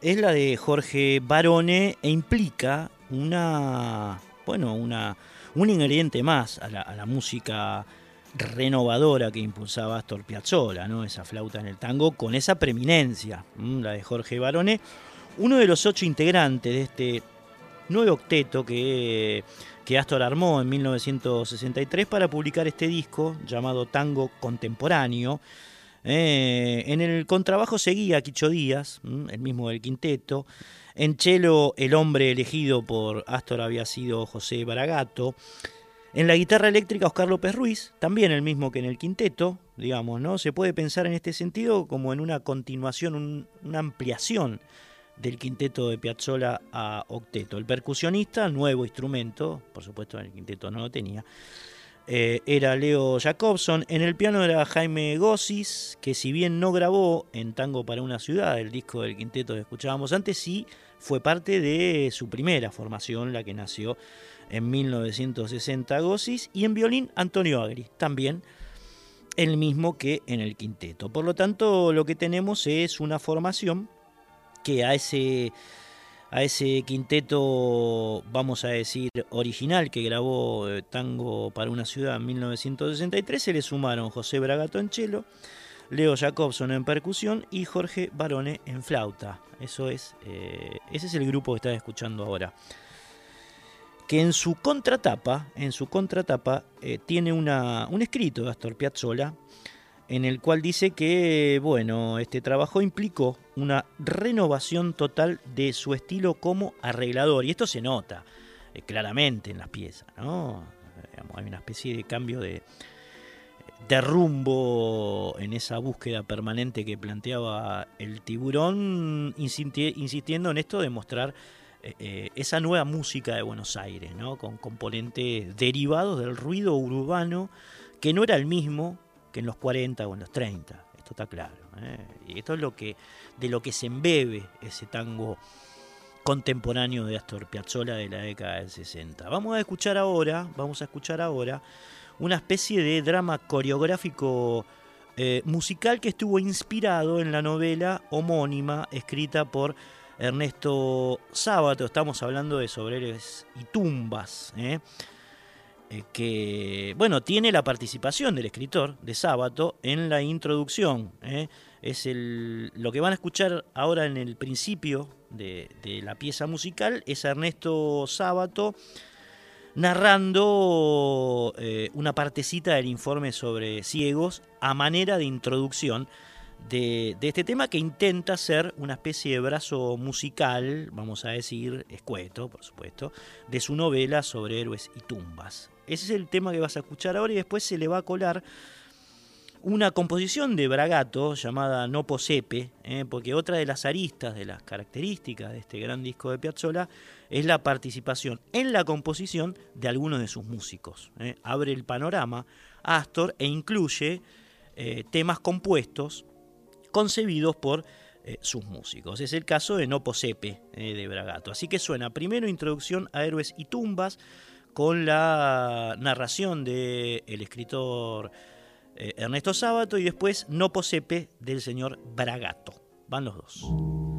es la de Jorge Barone e implica una, bueno, una, un ingrediente más a la, música renovadora que impulsaba Astor Piazzolla, ¿no? Esa flauta en el tango con esa preeminencia, la de Jorge Barone, uno de los ocho integrantes de este nuevo octeto que que Astor armó en 1963 para publicar este disco llamado Tango Contemporáneo. Eh, en el contrabajo seguía Quicho Díaz, el mismo del quinteto. En cello el hombre elegido por Astor había sido José Baragato. En la guitarra eléctrica Oscar López Ruiz, también el mismo que en el quinteto, digamos, ¿no? Se puede pensar en este sentido como en una continuación, una ampliación del quinteto de Piazzolla a octeto. El percusionista, nuevo instrumento, por supuesto en el quinteto no lo tenía, eh, era Leo Jacobson. En el piano era Jaime Gossis, que si bien no grabó en Tango para una ciudad, el disco del quinteto que escuchábamos antes, sí fue parte de su primera formación, la que nació en 1960 Gossis, y en violín Antonio Agri, también el mismo que en el quinteto. Por lo tanto, lo que tenemos es una formación que a ese, a ese quinteto, vamos a decir, original que grabó eh, Tango para una ciudad en 1963, se le sumaron José Bragato en cello, Leo Jacobson en percusión y Jorge Barone en flauta. Eso es, eh, ese es el grupo que estás escuchando ahora. Que en su contratapa, en su contratapa, eh, tiene una, un escrito de Astor Piazzolla en el cual dice que, bueno, este trabajo implicó una renovación total de su estilo como arreglador. Y esto se nota eh, claramente en las piezas, ¿no? hay una especie de cambio de, de rumbo en esa búsqueda permanente que planteaba el tiburón, insistiendo en esto de mostrar eh, eh, esa nueva música de Buenos Aires, ¿no? con componentes derivados del ruido urbano, que no era el mismo en los 40 o en los 30. Esto está claro. ¿eh? Y esto es lo que, de lo que se embebe ese tango contemporáneo de Astor Piazzolla de la década del 60. Vamos a escuchar ahora, vamos a escuchar ahora una especie de drama coreográfico eh, musical que estuvo inspirado en la novela homónima escrita por Ernesto Sábato. Estamos hablando de Sobreres y Tumbas. ¿eh? Eh, que, bueno, tiene la participación del escritor de Sábato en la introducción. ¿eh? Es el, lo que van a escuchar ahora en el principio de, la pieza musical, es Ernesto Sábato narrando eh, una partecita del informe sobre ciegos a manera de introducción de, este tema que intenta ser una especie de brazo musical, vamos a decir, escueto, por supuesto, de su novela sobre héroes y tumbas. Ese es el tema que vas a escuchar ahora y después se le va a colar una composición de Bragato llamada No Posepe, ¿eh? porque otra de las aristas, de las características de este gran disco de Piazzolla es la participación en la composición de algunos de sus músicos. ¿eh? Abre el panorama Astor e incluye eh, temas compuestos concebidos por sus músicos. Es el caso de No Posepe de Bragato. Así que suena primero introducción a Héroes y Tumbas, con la narración del escritor eh, Ernesto Sábato y después No Posepe del señor Bragato. Van los dos.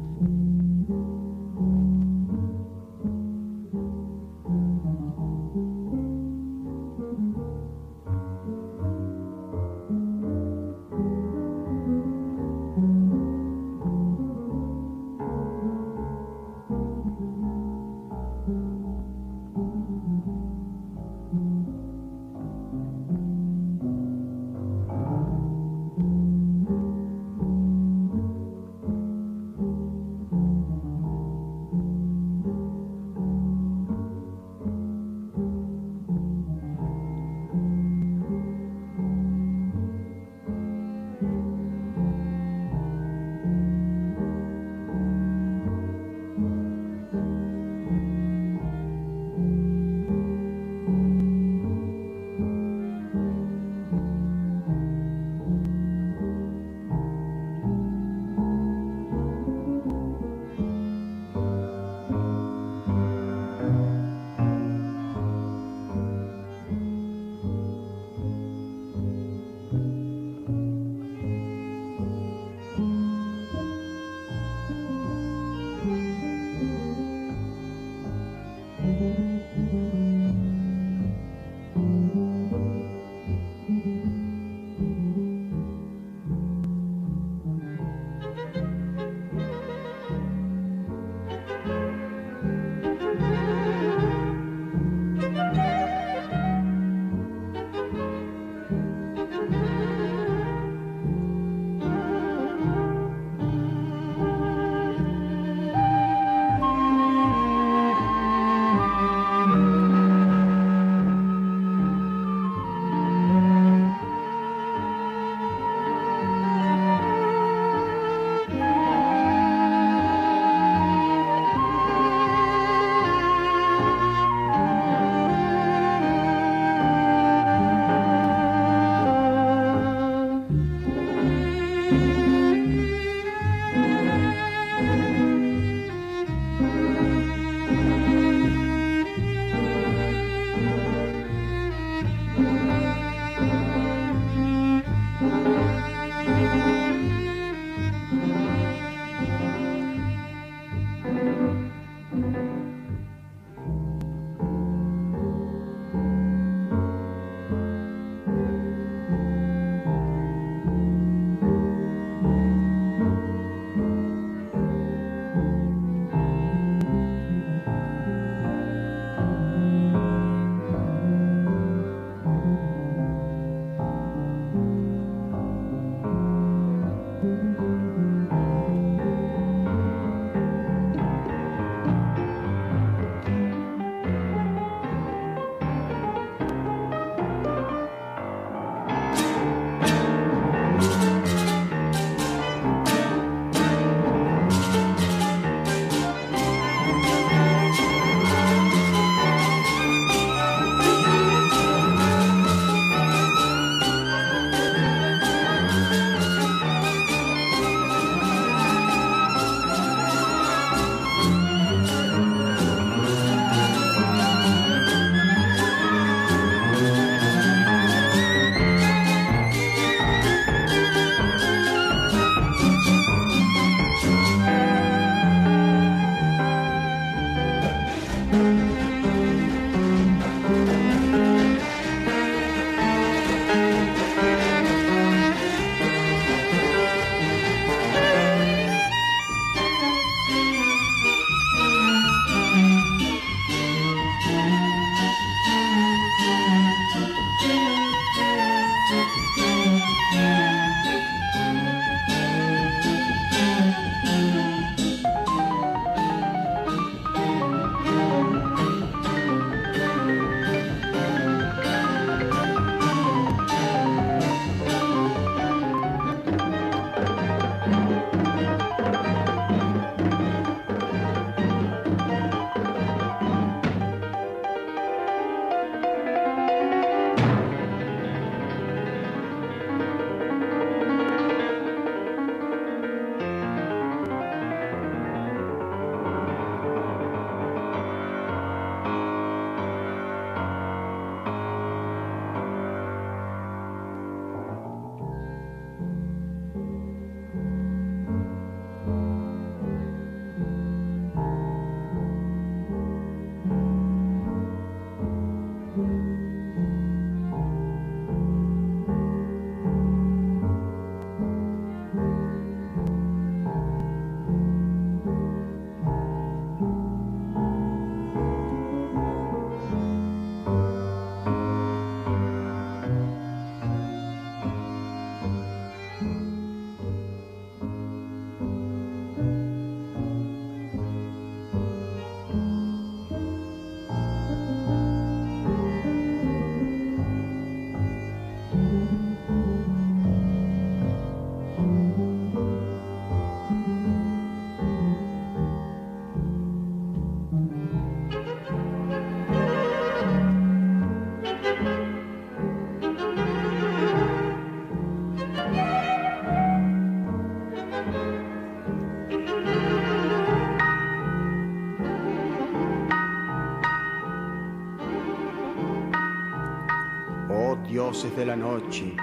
De la noche,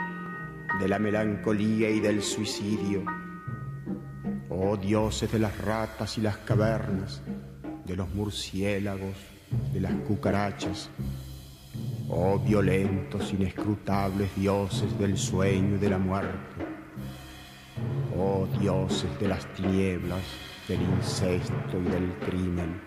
de la melancolía y del suicidio. Oh dioses de las ratas y las cavernas, de los murciélagos, de las cucarachas. Oh violentos, inescrutables dioses del sueño y de la muerte. Oh dioses de las tinieblas, del incesto y del crimen.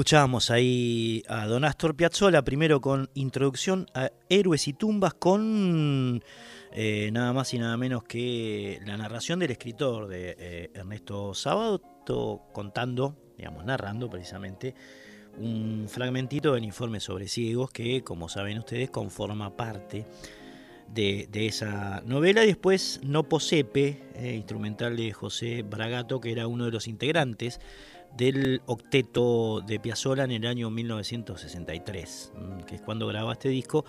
Escuchamos ahí a Don Astor Piazzolla, primero con introducción a Héroes y Tumbas con eh, nada más y nada menos que la narración del escritor de eh, Ernesto Sábado, contando, digamos, narrando precisamente un fragmentito del informe sobre ciegos que, como saben ustedes, conforma parte de, esa novela. Después No Posepe, eh, instrumental de José Bragato, que era uno de los integrantes del octeto de Piazzolla en el año 1963, mm, que es cuando graba este disco,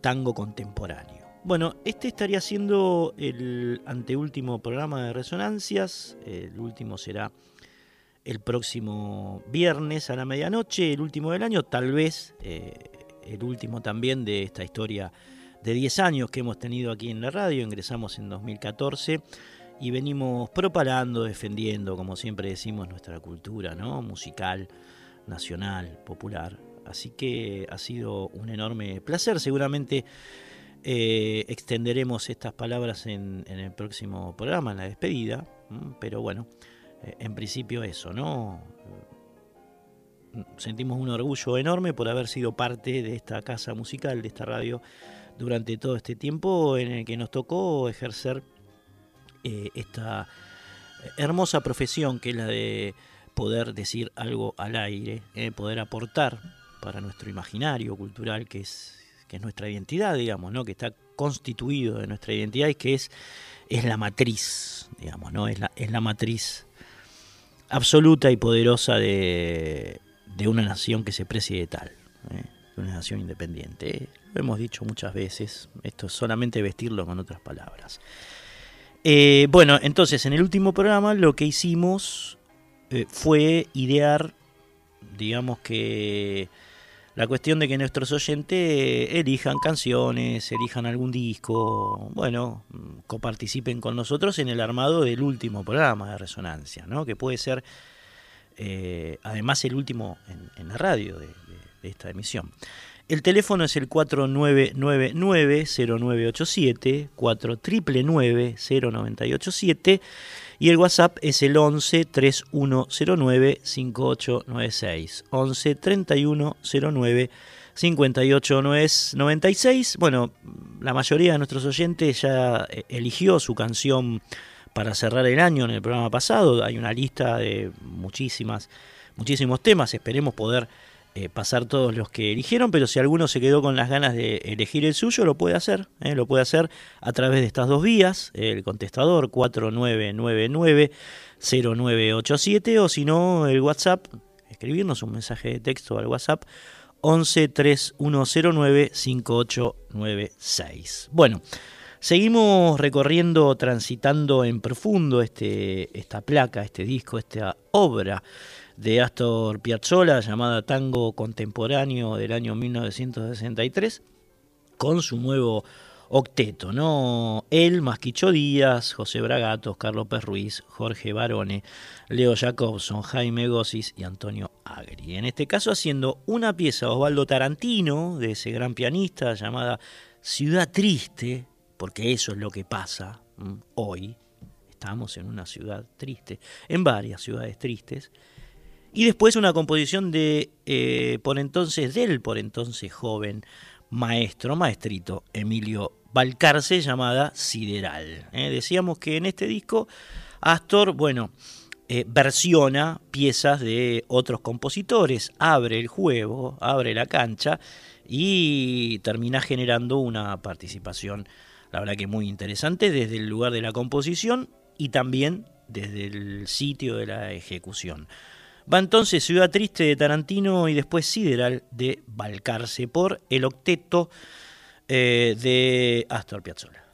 Tango Contemporáneo. Bueno, este estaría siendo el anteúltimo programa de Resonancias, el último será el próximo viernes a la medianoche, el último del año, tal vez eh, el último también de esta historia de 10 años que hemos tenido aquí en la radio, ingresamos en 2014 y venimos propalando, defendiendo, como siempre decimos, nuestra cultura ¿no? musical, nacional, popular. Así que ha sido un enorme placer. Seguramente eh, extenderemos estas palabras en, el próximo programa, en la despedida. Pero bueno, eh, en principio eso, ¿no? Sentimos un orgullo enorme por haber sido parte de esta casa musical, de esta radio, durante todo este tiempo en el que nos tocó ejercer eh, esta hermosa profesión que es la de poder decir algo al aire, eh, poder aportar para nuestro imaginario cultural que es, que es nuestra identidad, digamos, ¿no? que está constituido de nuestra identidad y que es, es la matriz, digamos, ¿no? es, la, es la matriz absoluta y poderosa de, de una nación que se precie de tal, ¿eh? de una nación independiente. Lo hemos dicho muchas veces, esto es solamente vestirlo con otras palabras. Eh, bueno, entonces en el último programa lo que hicimos eh, fue idear, digamos que la cuestión de que nuestros oyentes elijan canciones, elijan algún disco, bueno, coparticipen con nosotros en el armado del último programa de Resonancia, ¿no? que puede ser eh, además el último en, la radio de esta emisión. El teléfono es el 4999-0987, 4999-0987 y el WhatsApp es el 11 3109 5896. 11 3109 5896. Bueno, la mayoría de nuestros oyentes ya eh, eligió su canción para cerrar el año en el programa pasado. Hay una lista de muchísimas, muchísimos temas. Esperemos poder eh, pasar todos los que eligieron, pero si alguno se quedó con las ganas de elegir el suyo, lo puede hacer, eh, lo puede hacer a través de estas dos vías, el contestador 4999-0987 o si no el WhatsApp, escribirnos un mensaje de texto al WhatsApp 11 3109 5896. Bueno, seguimos recorriendo, transitando en profundo este, esta placa, este disco, esta obra de Astor Piazzolla llamada Tango Contemporáneo del año 1963 con su nuevo octeto, ¿no? Él, Masquicho Díaz, José Bragatos, Carlos Pérez Ruiz, Jorge Barone, Leo Jacobson, Jaime Gossis y Antonio Agri. En este caso haciendo una pieza Osvaldo Tarantino, de ese gran pianista llamada Ciudad Triste, porque eso es lo que pasa hoy. Estamos en una ciudad triste, en varias ciudades tristes, y después una composición de, eh, por entonces, del por entonces joven maestro, maestrito, Emilio Balcarce, llamada Sideral. ¿eh? Decíamos que en este disco Astor, bueno, eh, versiona piezas de otros compositores, abre el juego, abre la cancha y termina generando una participación, la verdad que muy interesante, desde el lugar de la composición y también desde el sitio de la ejecución. Va entonces Ciudad Triste de Tarantino y después Sideral de Balcarce por el octeto eh, de Astor Piazzolla.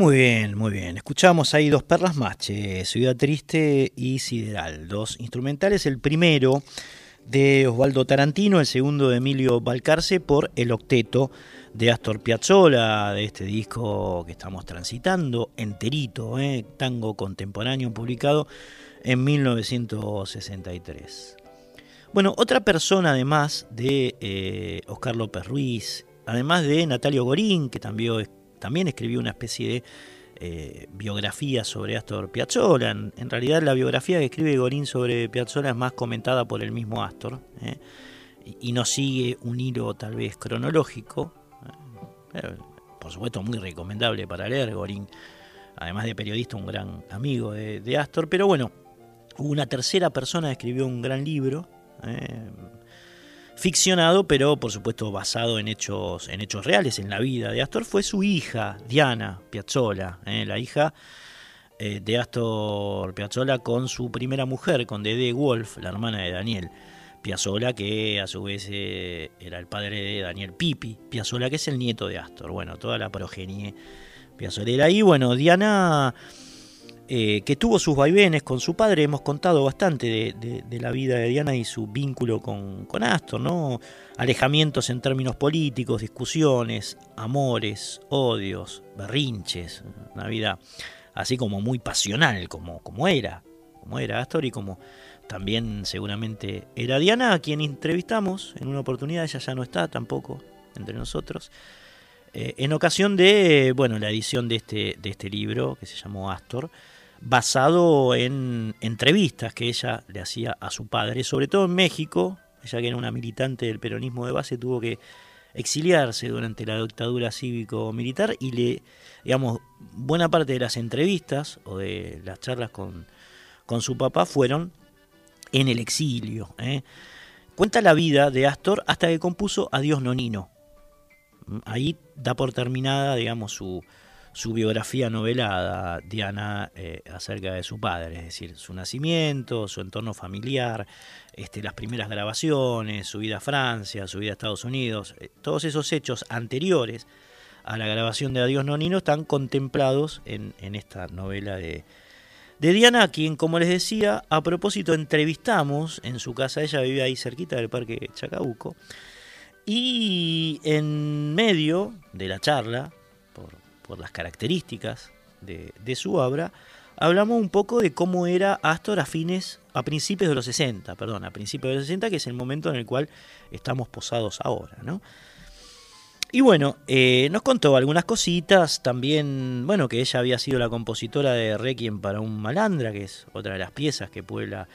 Muy bien, muy bien. Escuchamos ahí dos perlas mache, Ciudad Triste y Sideral, dos instrumentales. El primero de Osvaldo Tarantino, el segundo de Emilio Balcarce por El Octeto de Astor Piazzolla, de este disco que estamos transitando, enterito, eh, tango contemporáneo publicado en 1963. Bueno, otra persona además de eh, Oscar López Ruiz, además de Natalio Gorín, que también también escribió una especie de eh, biografía sobre Astor Piazzolla. En, realidad la biografía que escribe Gorín sobre Piazzolla es más comentada por el mismo Astor ¿eh? y, no sigue un hilo tal vez cronológico. ¿eh? por supuesto muy recomendable para leer Gorín, además de periodista, un gran amigo de, de Astor. Pero bueno, una tercera persona escribió un gran libro ficcionado, pero por supuesto basado en hechos, en hechos reales, en la vida de Astor, fue su hija, Diana Piazzolla, ¿eh? la hija eh, de Astor Piazzolla con su primera mujer, con Dede Wolf, la hermana de Daniel. Piazzolla, que a su vez eh, era el padre de Daniel Pipi, Piazzolla, que es el nieto de Astor. Bueno, toda la progenie piazzolera. Y bueno, Diana eh, que tuvo sus vaivenes con su padre. Hemos contado bastante de, la vida de Diana y su vínculo con, Astor, ¿no? Alejamientos en términos políticos, discusiones, amores, odios, berrinches, una vida así como muy pasional, como, como era, como era Astor y como también seguramente era Diana, a quien entrevistamos en una oportunidad, ella ya no está tampoco entre nosotros. Eh, en ocasión de bueno, la edición de este, de este libro que se llamó Astor, basado en entrevistas que ella le hacía a su padre, sobre todo en México, ella que era una militante del peronismo de base, tuvo que exiliarse durante la dictadura cívico-militar y le, digamos, buena parte de las entrevistas o de las charlas con, con su papá fueron en el exilio. ¿eh? Cuenta la vida de Astor hasta que compuso Adiós Nonino. Ahí da por terminada, digamos, su, su biografía novelada, Diana, eh, acerca de su padre, es decir, su nacimiento, su entorno familiar, este, las primeras grabaciones, su vida a Francia, su vida a Estados Unidos, eh, todos esos hechos anteriores a la grabación de Adiós Nonino están contemplados en, esta novela de, de Diana, quien, como les decía, a propósito entrevistamos en su casa, ella vivía ahí cerquita del Parque Chacabuco, y en medio de la charla, por las características de, su obra, hablamos un poco de cómo era Astor a fines, a principios de los 60, perdón, a principios de los 60, que es el momento en el cual estamos posados ahora, ¿no? Y bueno, eh, nos contó algunas cositas, también, bueno, que ella había sido la compositora de Requiem para un malandra, que es otra de las piezas que puebla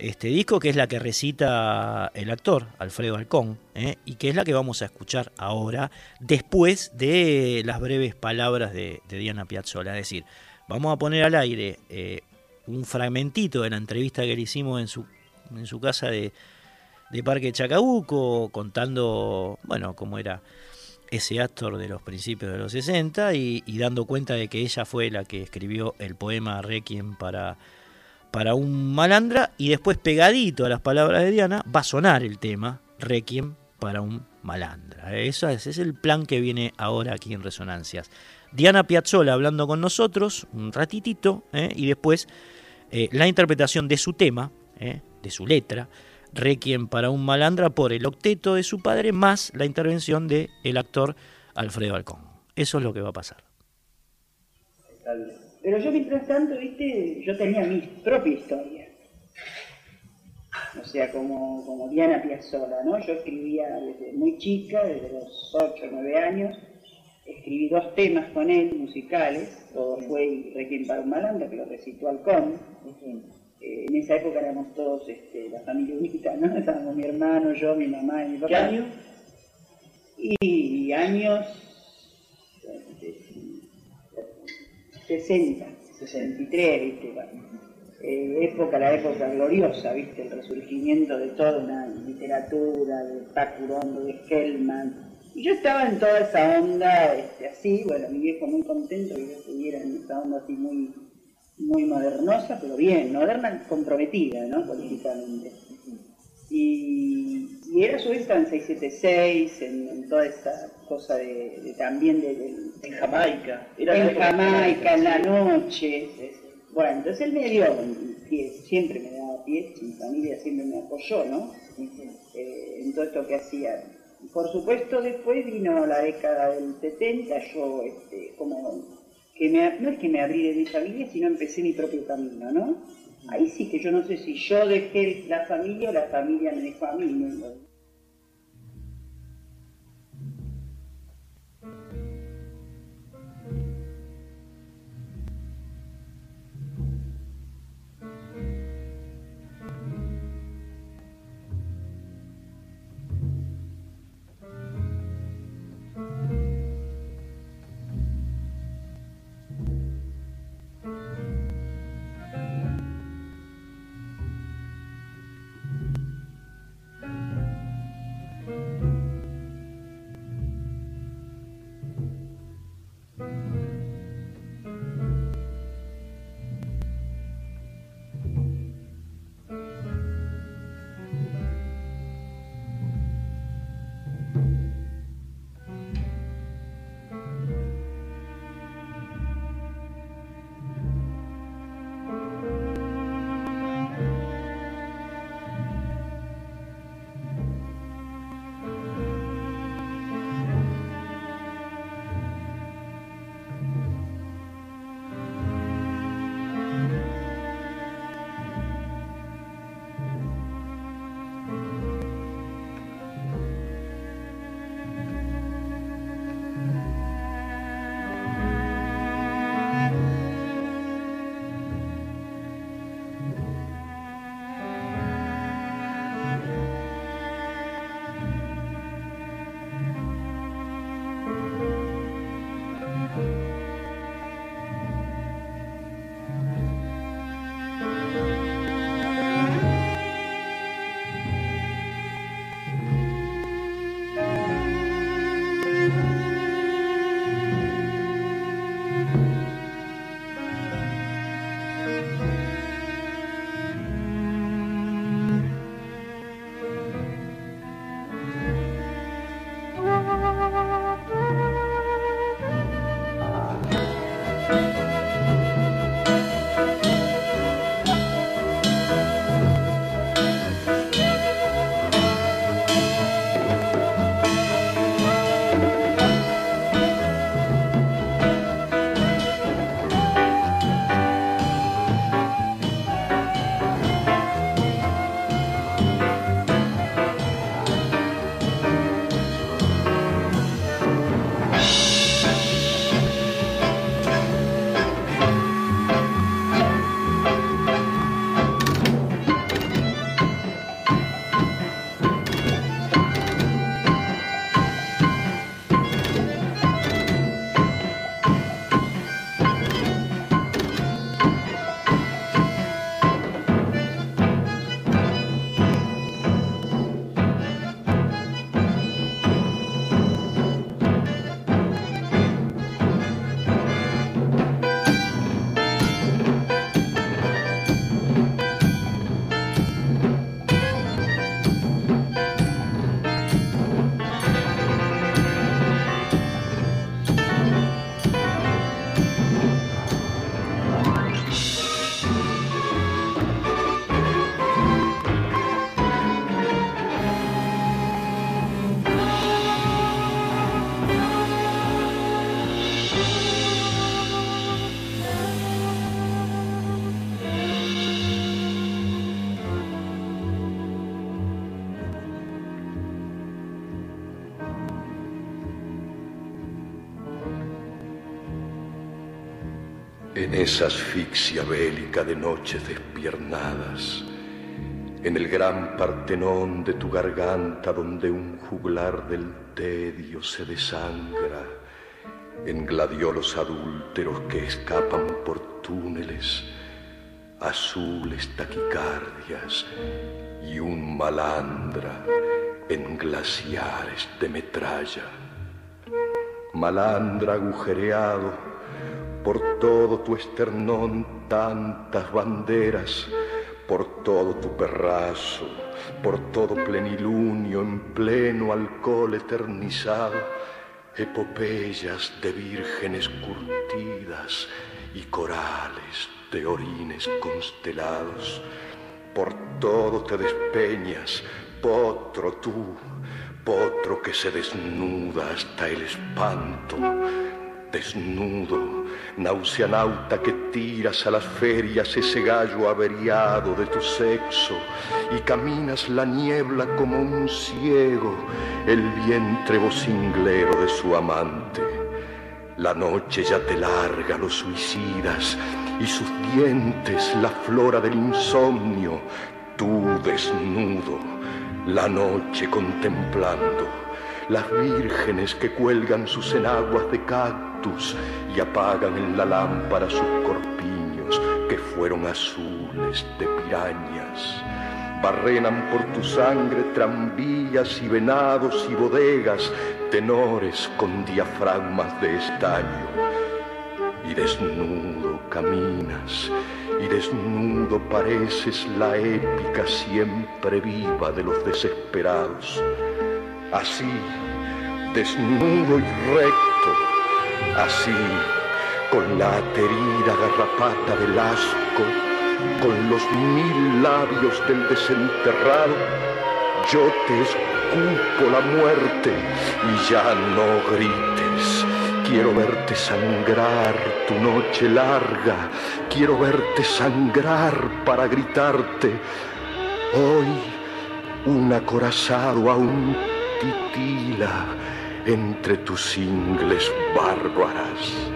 este disco, que es la que recita el actor Alfredo Alcón, ¿eh? y que es la que vamos a escuchar ahora, después de las breves palabras de, Diana Piazzolla. Es decir, vamos a poner al aire eh, un fragmentito de la entrevista que le hicimos en su, en su casa de, Parque Chacabuco, contando, bueno, cómo era ese actor de los principios de los 60 y, y dando cuenta de que ella fue la que escribió el poema Requiem para para un malandra y después pegadito a las palabras de Diana va a sonar el tema Requiem para un malandra. Eso es, el plan que viene ahora aquí en Resonancias. Diana Piazzola hablando con nosotros un ratitito ¿eh? y después eh, la interpretación de su tema, ¿eh? de su letra, Requiem para un malandra por el octeto de su padre más la intervención del el actor Alfredo Alcón. Eso es lo que va a pasar. Pero yo mientras tanto, viste, yo tenía mi propia historia. O sea, como, como Diana Piazzola, ¿no? Yo escribía desde muy chica, desde los 8 o 9 años, escribí dos temas con él, musicales, todo fue Requiem para un malandro, que lo recitó Alcón. Eh, en esa época éramos todos este, la familia unita, ¿no? Estábamos mi hermano, yo, mi mamá y mi papá. ¿Qué año? Y años 60, 63, ¿viste? Eh, época, la época gloriosa, ¿viste? El resurgimiento de toda una literatura, de Pacurondo, de Hellman. Y yo estaba en toda esa onda, este, así, bueno, mi viejo muy contento que yo estuviera en esa onda así muy, muy modernosa, pero bien, moderna comprometida, ¿no? Políticamente. Y, Y era su vez en 676, en, toda esa cosa de, también de, En Jamaica. en Jamaica, en la noche. Bueno, entonces él me dio pie, siempre me daba pie, mi familia siempre me apoyó, ¿no? Eh, en todo esto que hacía. Por supuesto, después vino la década del 70, yo este, como que me, no es que me abrí de mi familia, sino empecé mi propio camino, ¿no? Ahí sí que yo no sé si yo dejé la familia o la familia me dejó a mí. ¿no? Esa asfixia bélica de noches despiernadas, en el gran partenón de tu garganta donde un juglar del tedio se desangra, en gladiolos adúlteros que escapan por túneles, azules taquicardias y un malandra en glaciares de metralla. Malandra agujereado por todo tu esternón tantas banderas, por todo tu perrazo, por todo plenilunio en pleno alcohol eternizado, epopeyas de vírgenes curtidas y corales de orines constelados. Por todo te despeñas, potro tú, potro que se desnuda hasta el espanto desnudo, nauseanauta que tiras a las ferias ese gallo averiado de tu sexo y caminas la niebla como un ciego, el vientre vocinglero de su amante. La noche ya te larga los suicidas y sus dientes la flora del insomnio, tú desnudo, la noche contemplando las vírgenes que cuelgan sus enaguas de cactus y apagan en la lámpara sus corpiños que fueron azules de pirañas. Barrenan por tu sangre tranvías y venados y bodegas, tenores con diafragmas de estaño. Y desnudo caminas, y desnudo pareces la épica siempre viva de los desesperados así, desnudo y recto, así, con la aterida garrapata del asco, con los mil labios del desenterrado, yo te escupo la muerte y ya no grites. Quiero verte sangrar tu noche larga, quiero verte sangrar para gritarte. Hoy un acorazado aún titila entre tus ingles bárbaras.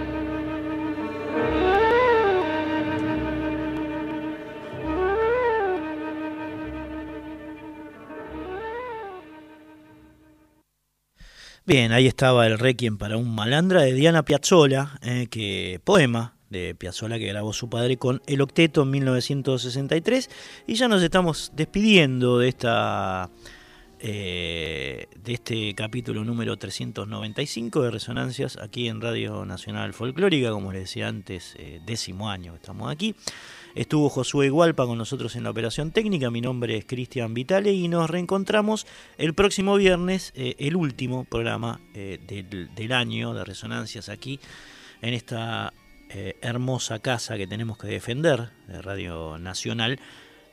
Bien, ahí estaba el Requiem para un malandra de Diana Piazzolla, eh, que poema de Piazzolla que grabó su padre con El Octeto en 1963 y ya nos estamos despidiendo de esta eh, de este capítulo número 395 de Resonancias aquí en Radio Nacional Folclórica, como les decía antes, eh, décimo año estamos aquí. Estuvo Josué Igualpa con nosotros en la operación técnica, mi nombre es Cristian Vitale y nos reencontramos el próximo viernes, eh, el último programa del, del, año de Resonancias aquí en esta hermosa casa que tenemos que defender de Radio Nacional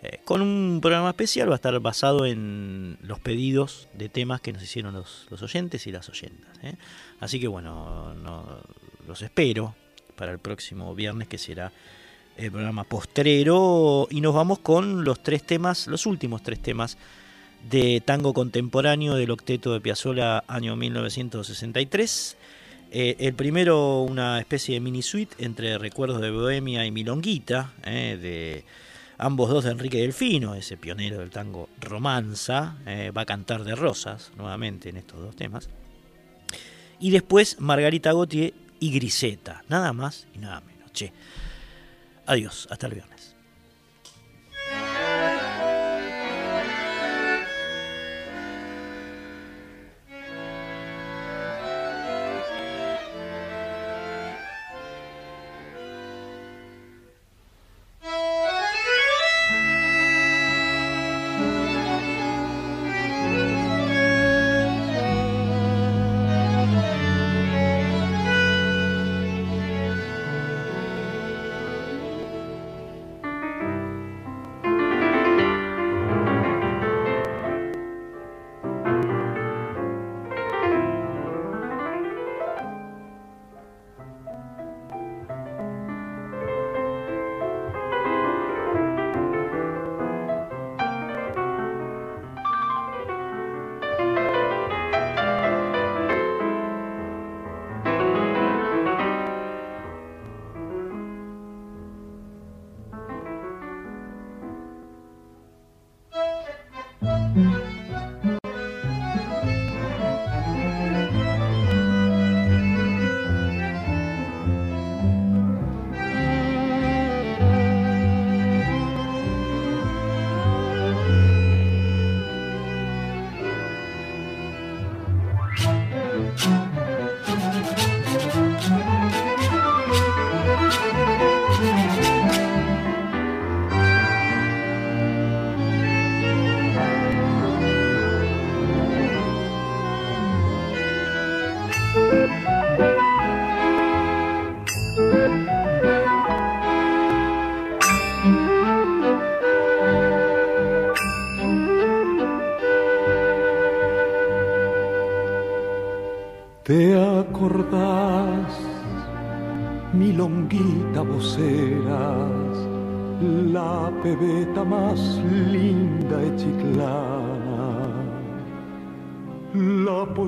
eh, con un programa especial, va a estar basado en los pedidos de temas que nos hicieron los, oyentes y las oyentas. ¿eh? Así que bueno, los espero para el próximo viernes que será el programa postrero y nos vamos con los tres temas, los últimos tres temas de tango contemporáneo del octeto de Piazzolla año 1963. Eh, el primero una especie de mini suite entre recuerdos de Bohemia y Milonguita de ambos dos de Enrique Delfino, ese pionero del tango romanza, eh, va a cantar de rosas nuevamente en estos dos temas. Y después Margarita Gautier y Griseta, nada más y nada menos. Che. Adiós, hasta el viernes.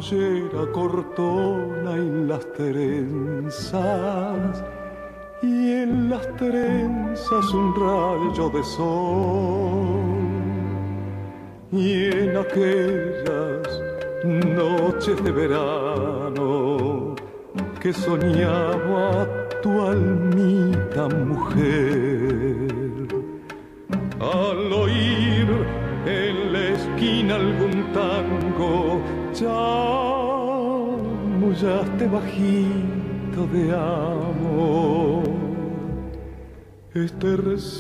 Pollera cortona y las trenzas, y en las trenzas un rayo de sol, y en aquellas noches de verano que soñaba tu almita mujer. Al oír en la esquina algún tango, mullaste bajito de amor. Este recita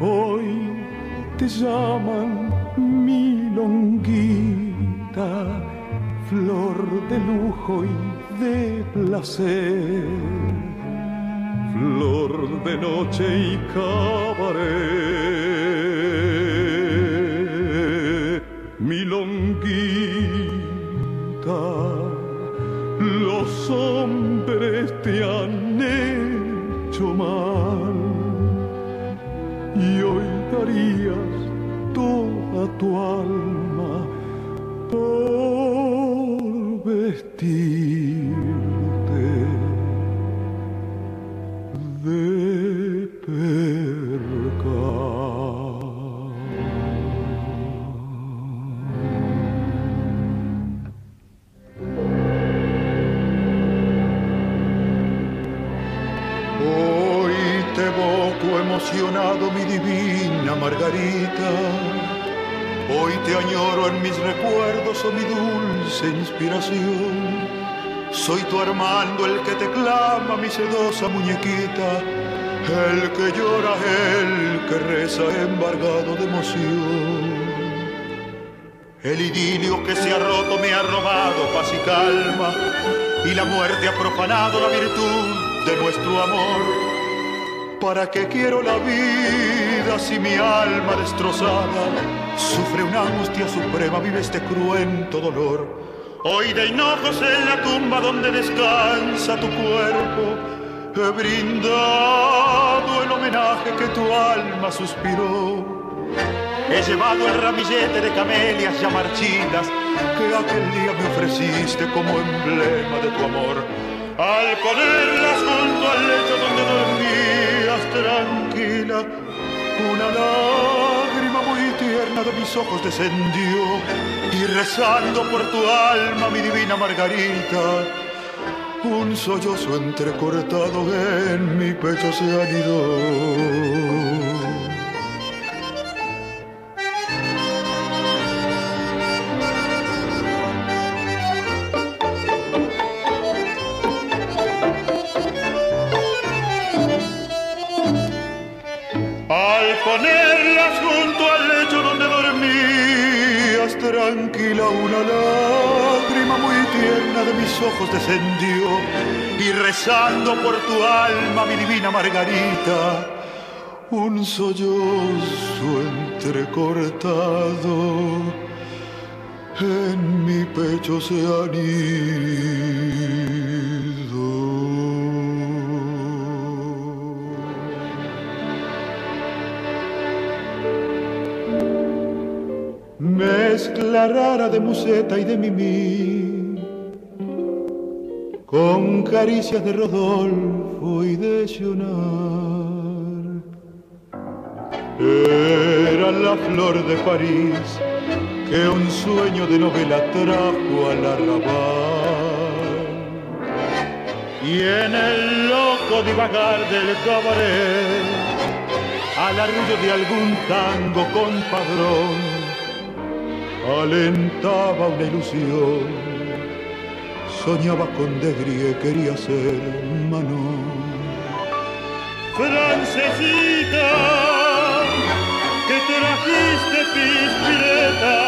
hoy te llaman mi longuita, flor de lujo y de placer, flor de noche y cabaret, mi longuita, los hombres te han hecho mal. Y hoy darías toda tu alma por vestirte Margarita. Hoy te añoro en mis recuerdos, oh mi dulce inspiración. Soy tu Armando, el que te clama, mi sedosa muñequita. El que llora, el que reza embargado de emoción. El idilio que se ha roto me ha robado paz y calma, y la muerte ha profanado la virtud de nuestro amor. ¿Para qué quiero la vida si mi alma destrozada sufre una angustia suprema, vive este cruento dolor? Hoy de hinojos en la tumba donde descansa tu cuerpo, he brindado el homenaje que tu alma suspiró. He llevado el ramillete de camelias ya marchitas que aquel día me ofreciste como emblema de tu amor. Al ponerlas junto al lecho donde dormías tranquila, una lágrima muy tierna de mis ojos descendió y rezando por tu alma, mi divina Margarita, un sollozo entrecortado en mi pecho se anidó. Ponerlas junto al lecho donde dormías tranquila, una lágrima muy tierna de mis ojos descendió y rezando por tu alma, mi divina Margarita, un sollozo entrecortado en mi pecho se anidó. Mezcla rara de museta y de mimí, con caricias de Rodolfo y de Sionar. Era la flor de París que un sueño de novela trajo al arrabal. Y en el loco divagar del cabaret, al arrullo de algún tango con padrón, alentaba una ilusión. Soñaba con Degrie, quería ser Manon. Francesita, que trajiste pispireta,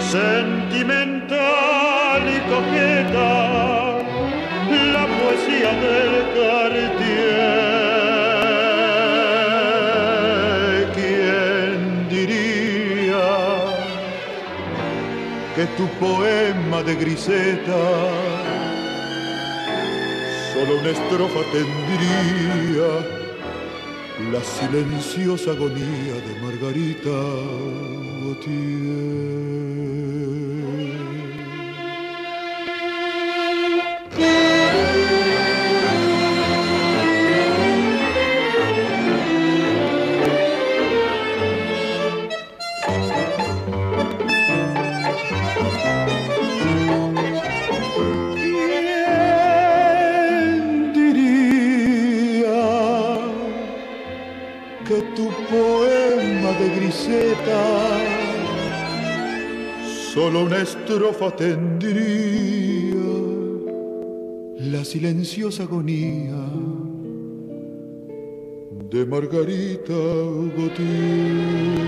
sentimental tu poema de griseta. Solo una estrofa tendría la silenciosa agonía de Margarita solo una estrofa tendría la silenciosa agonía de Margarita Gautier.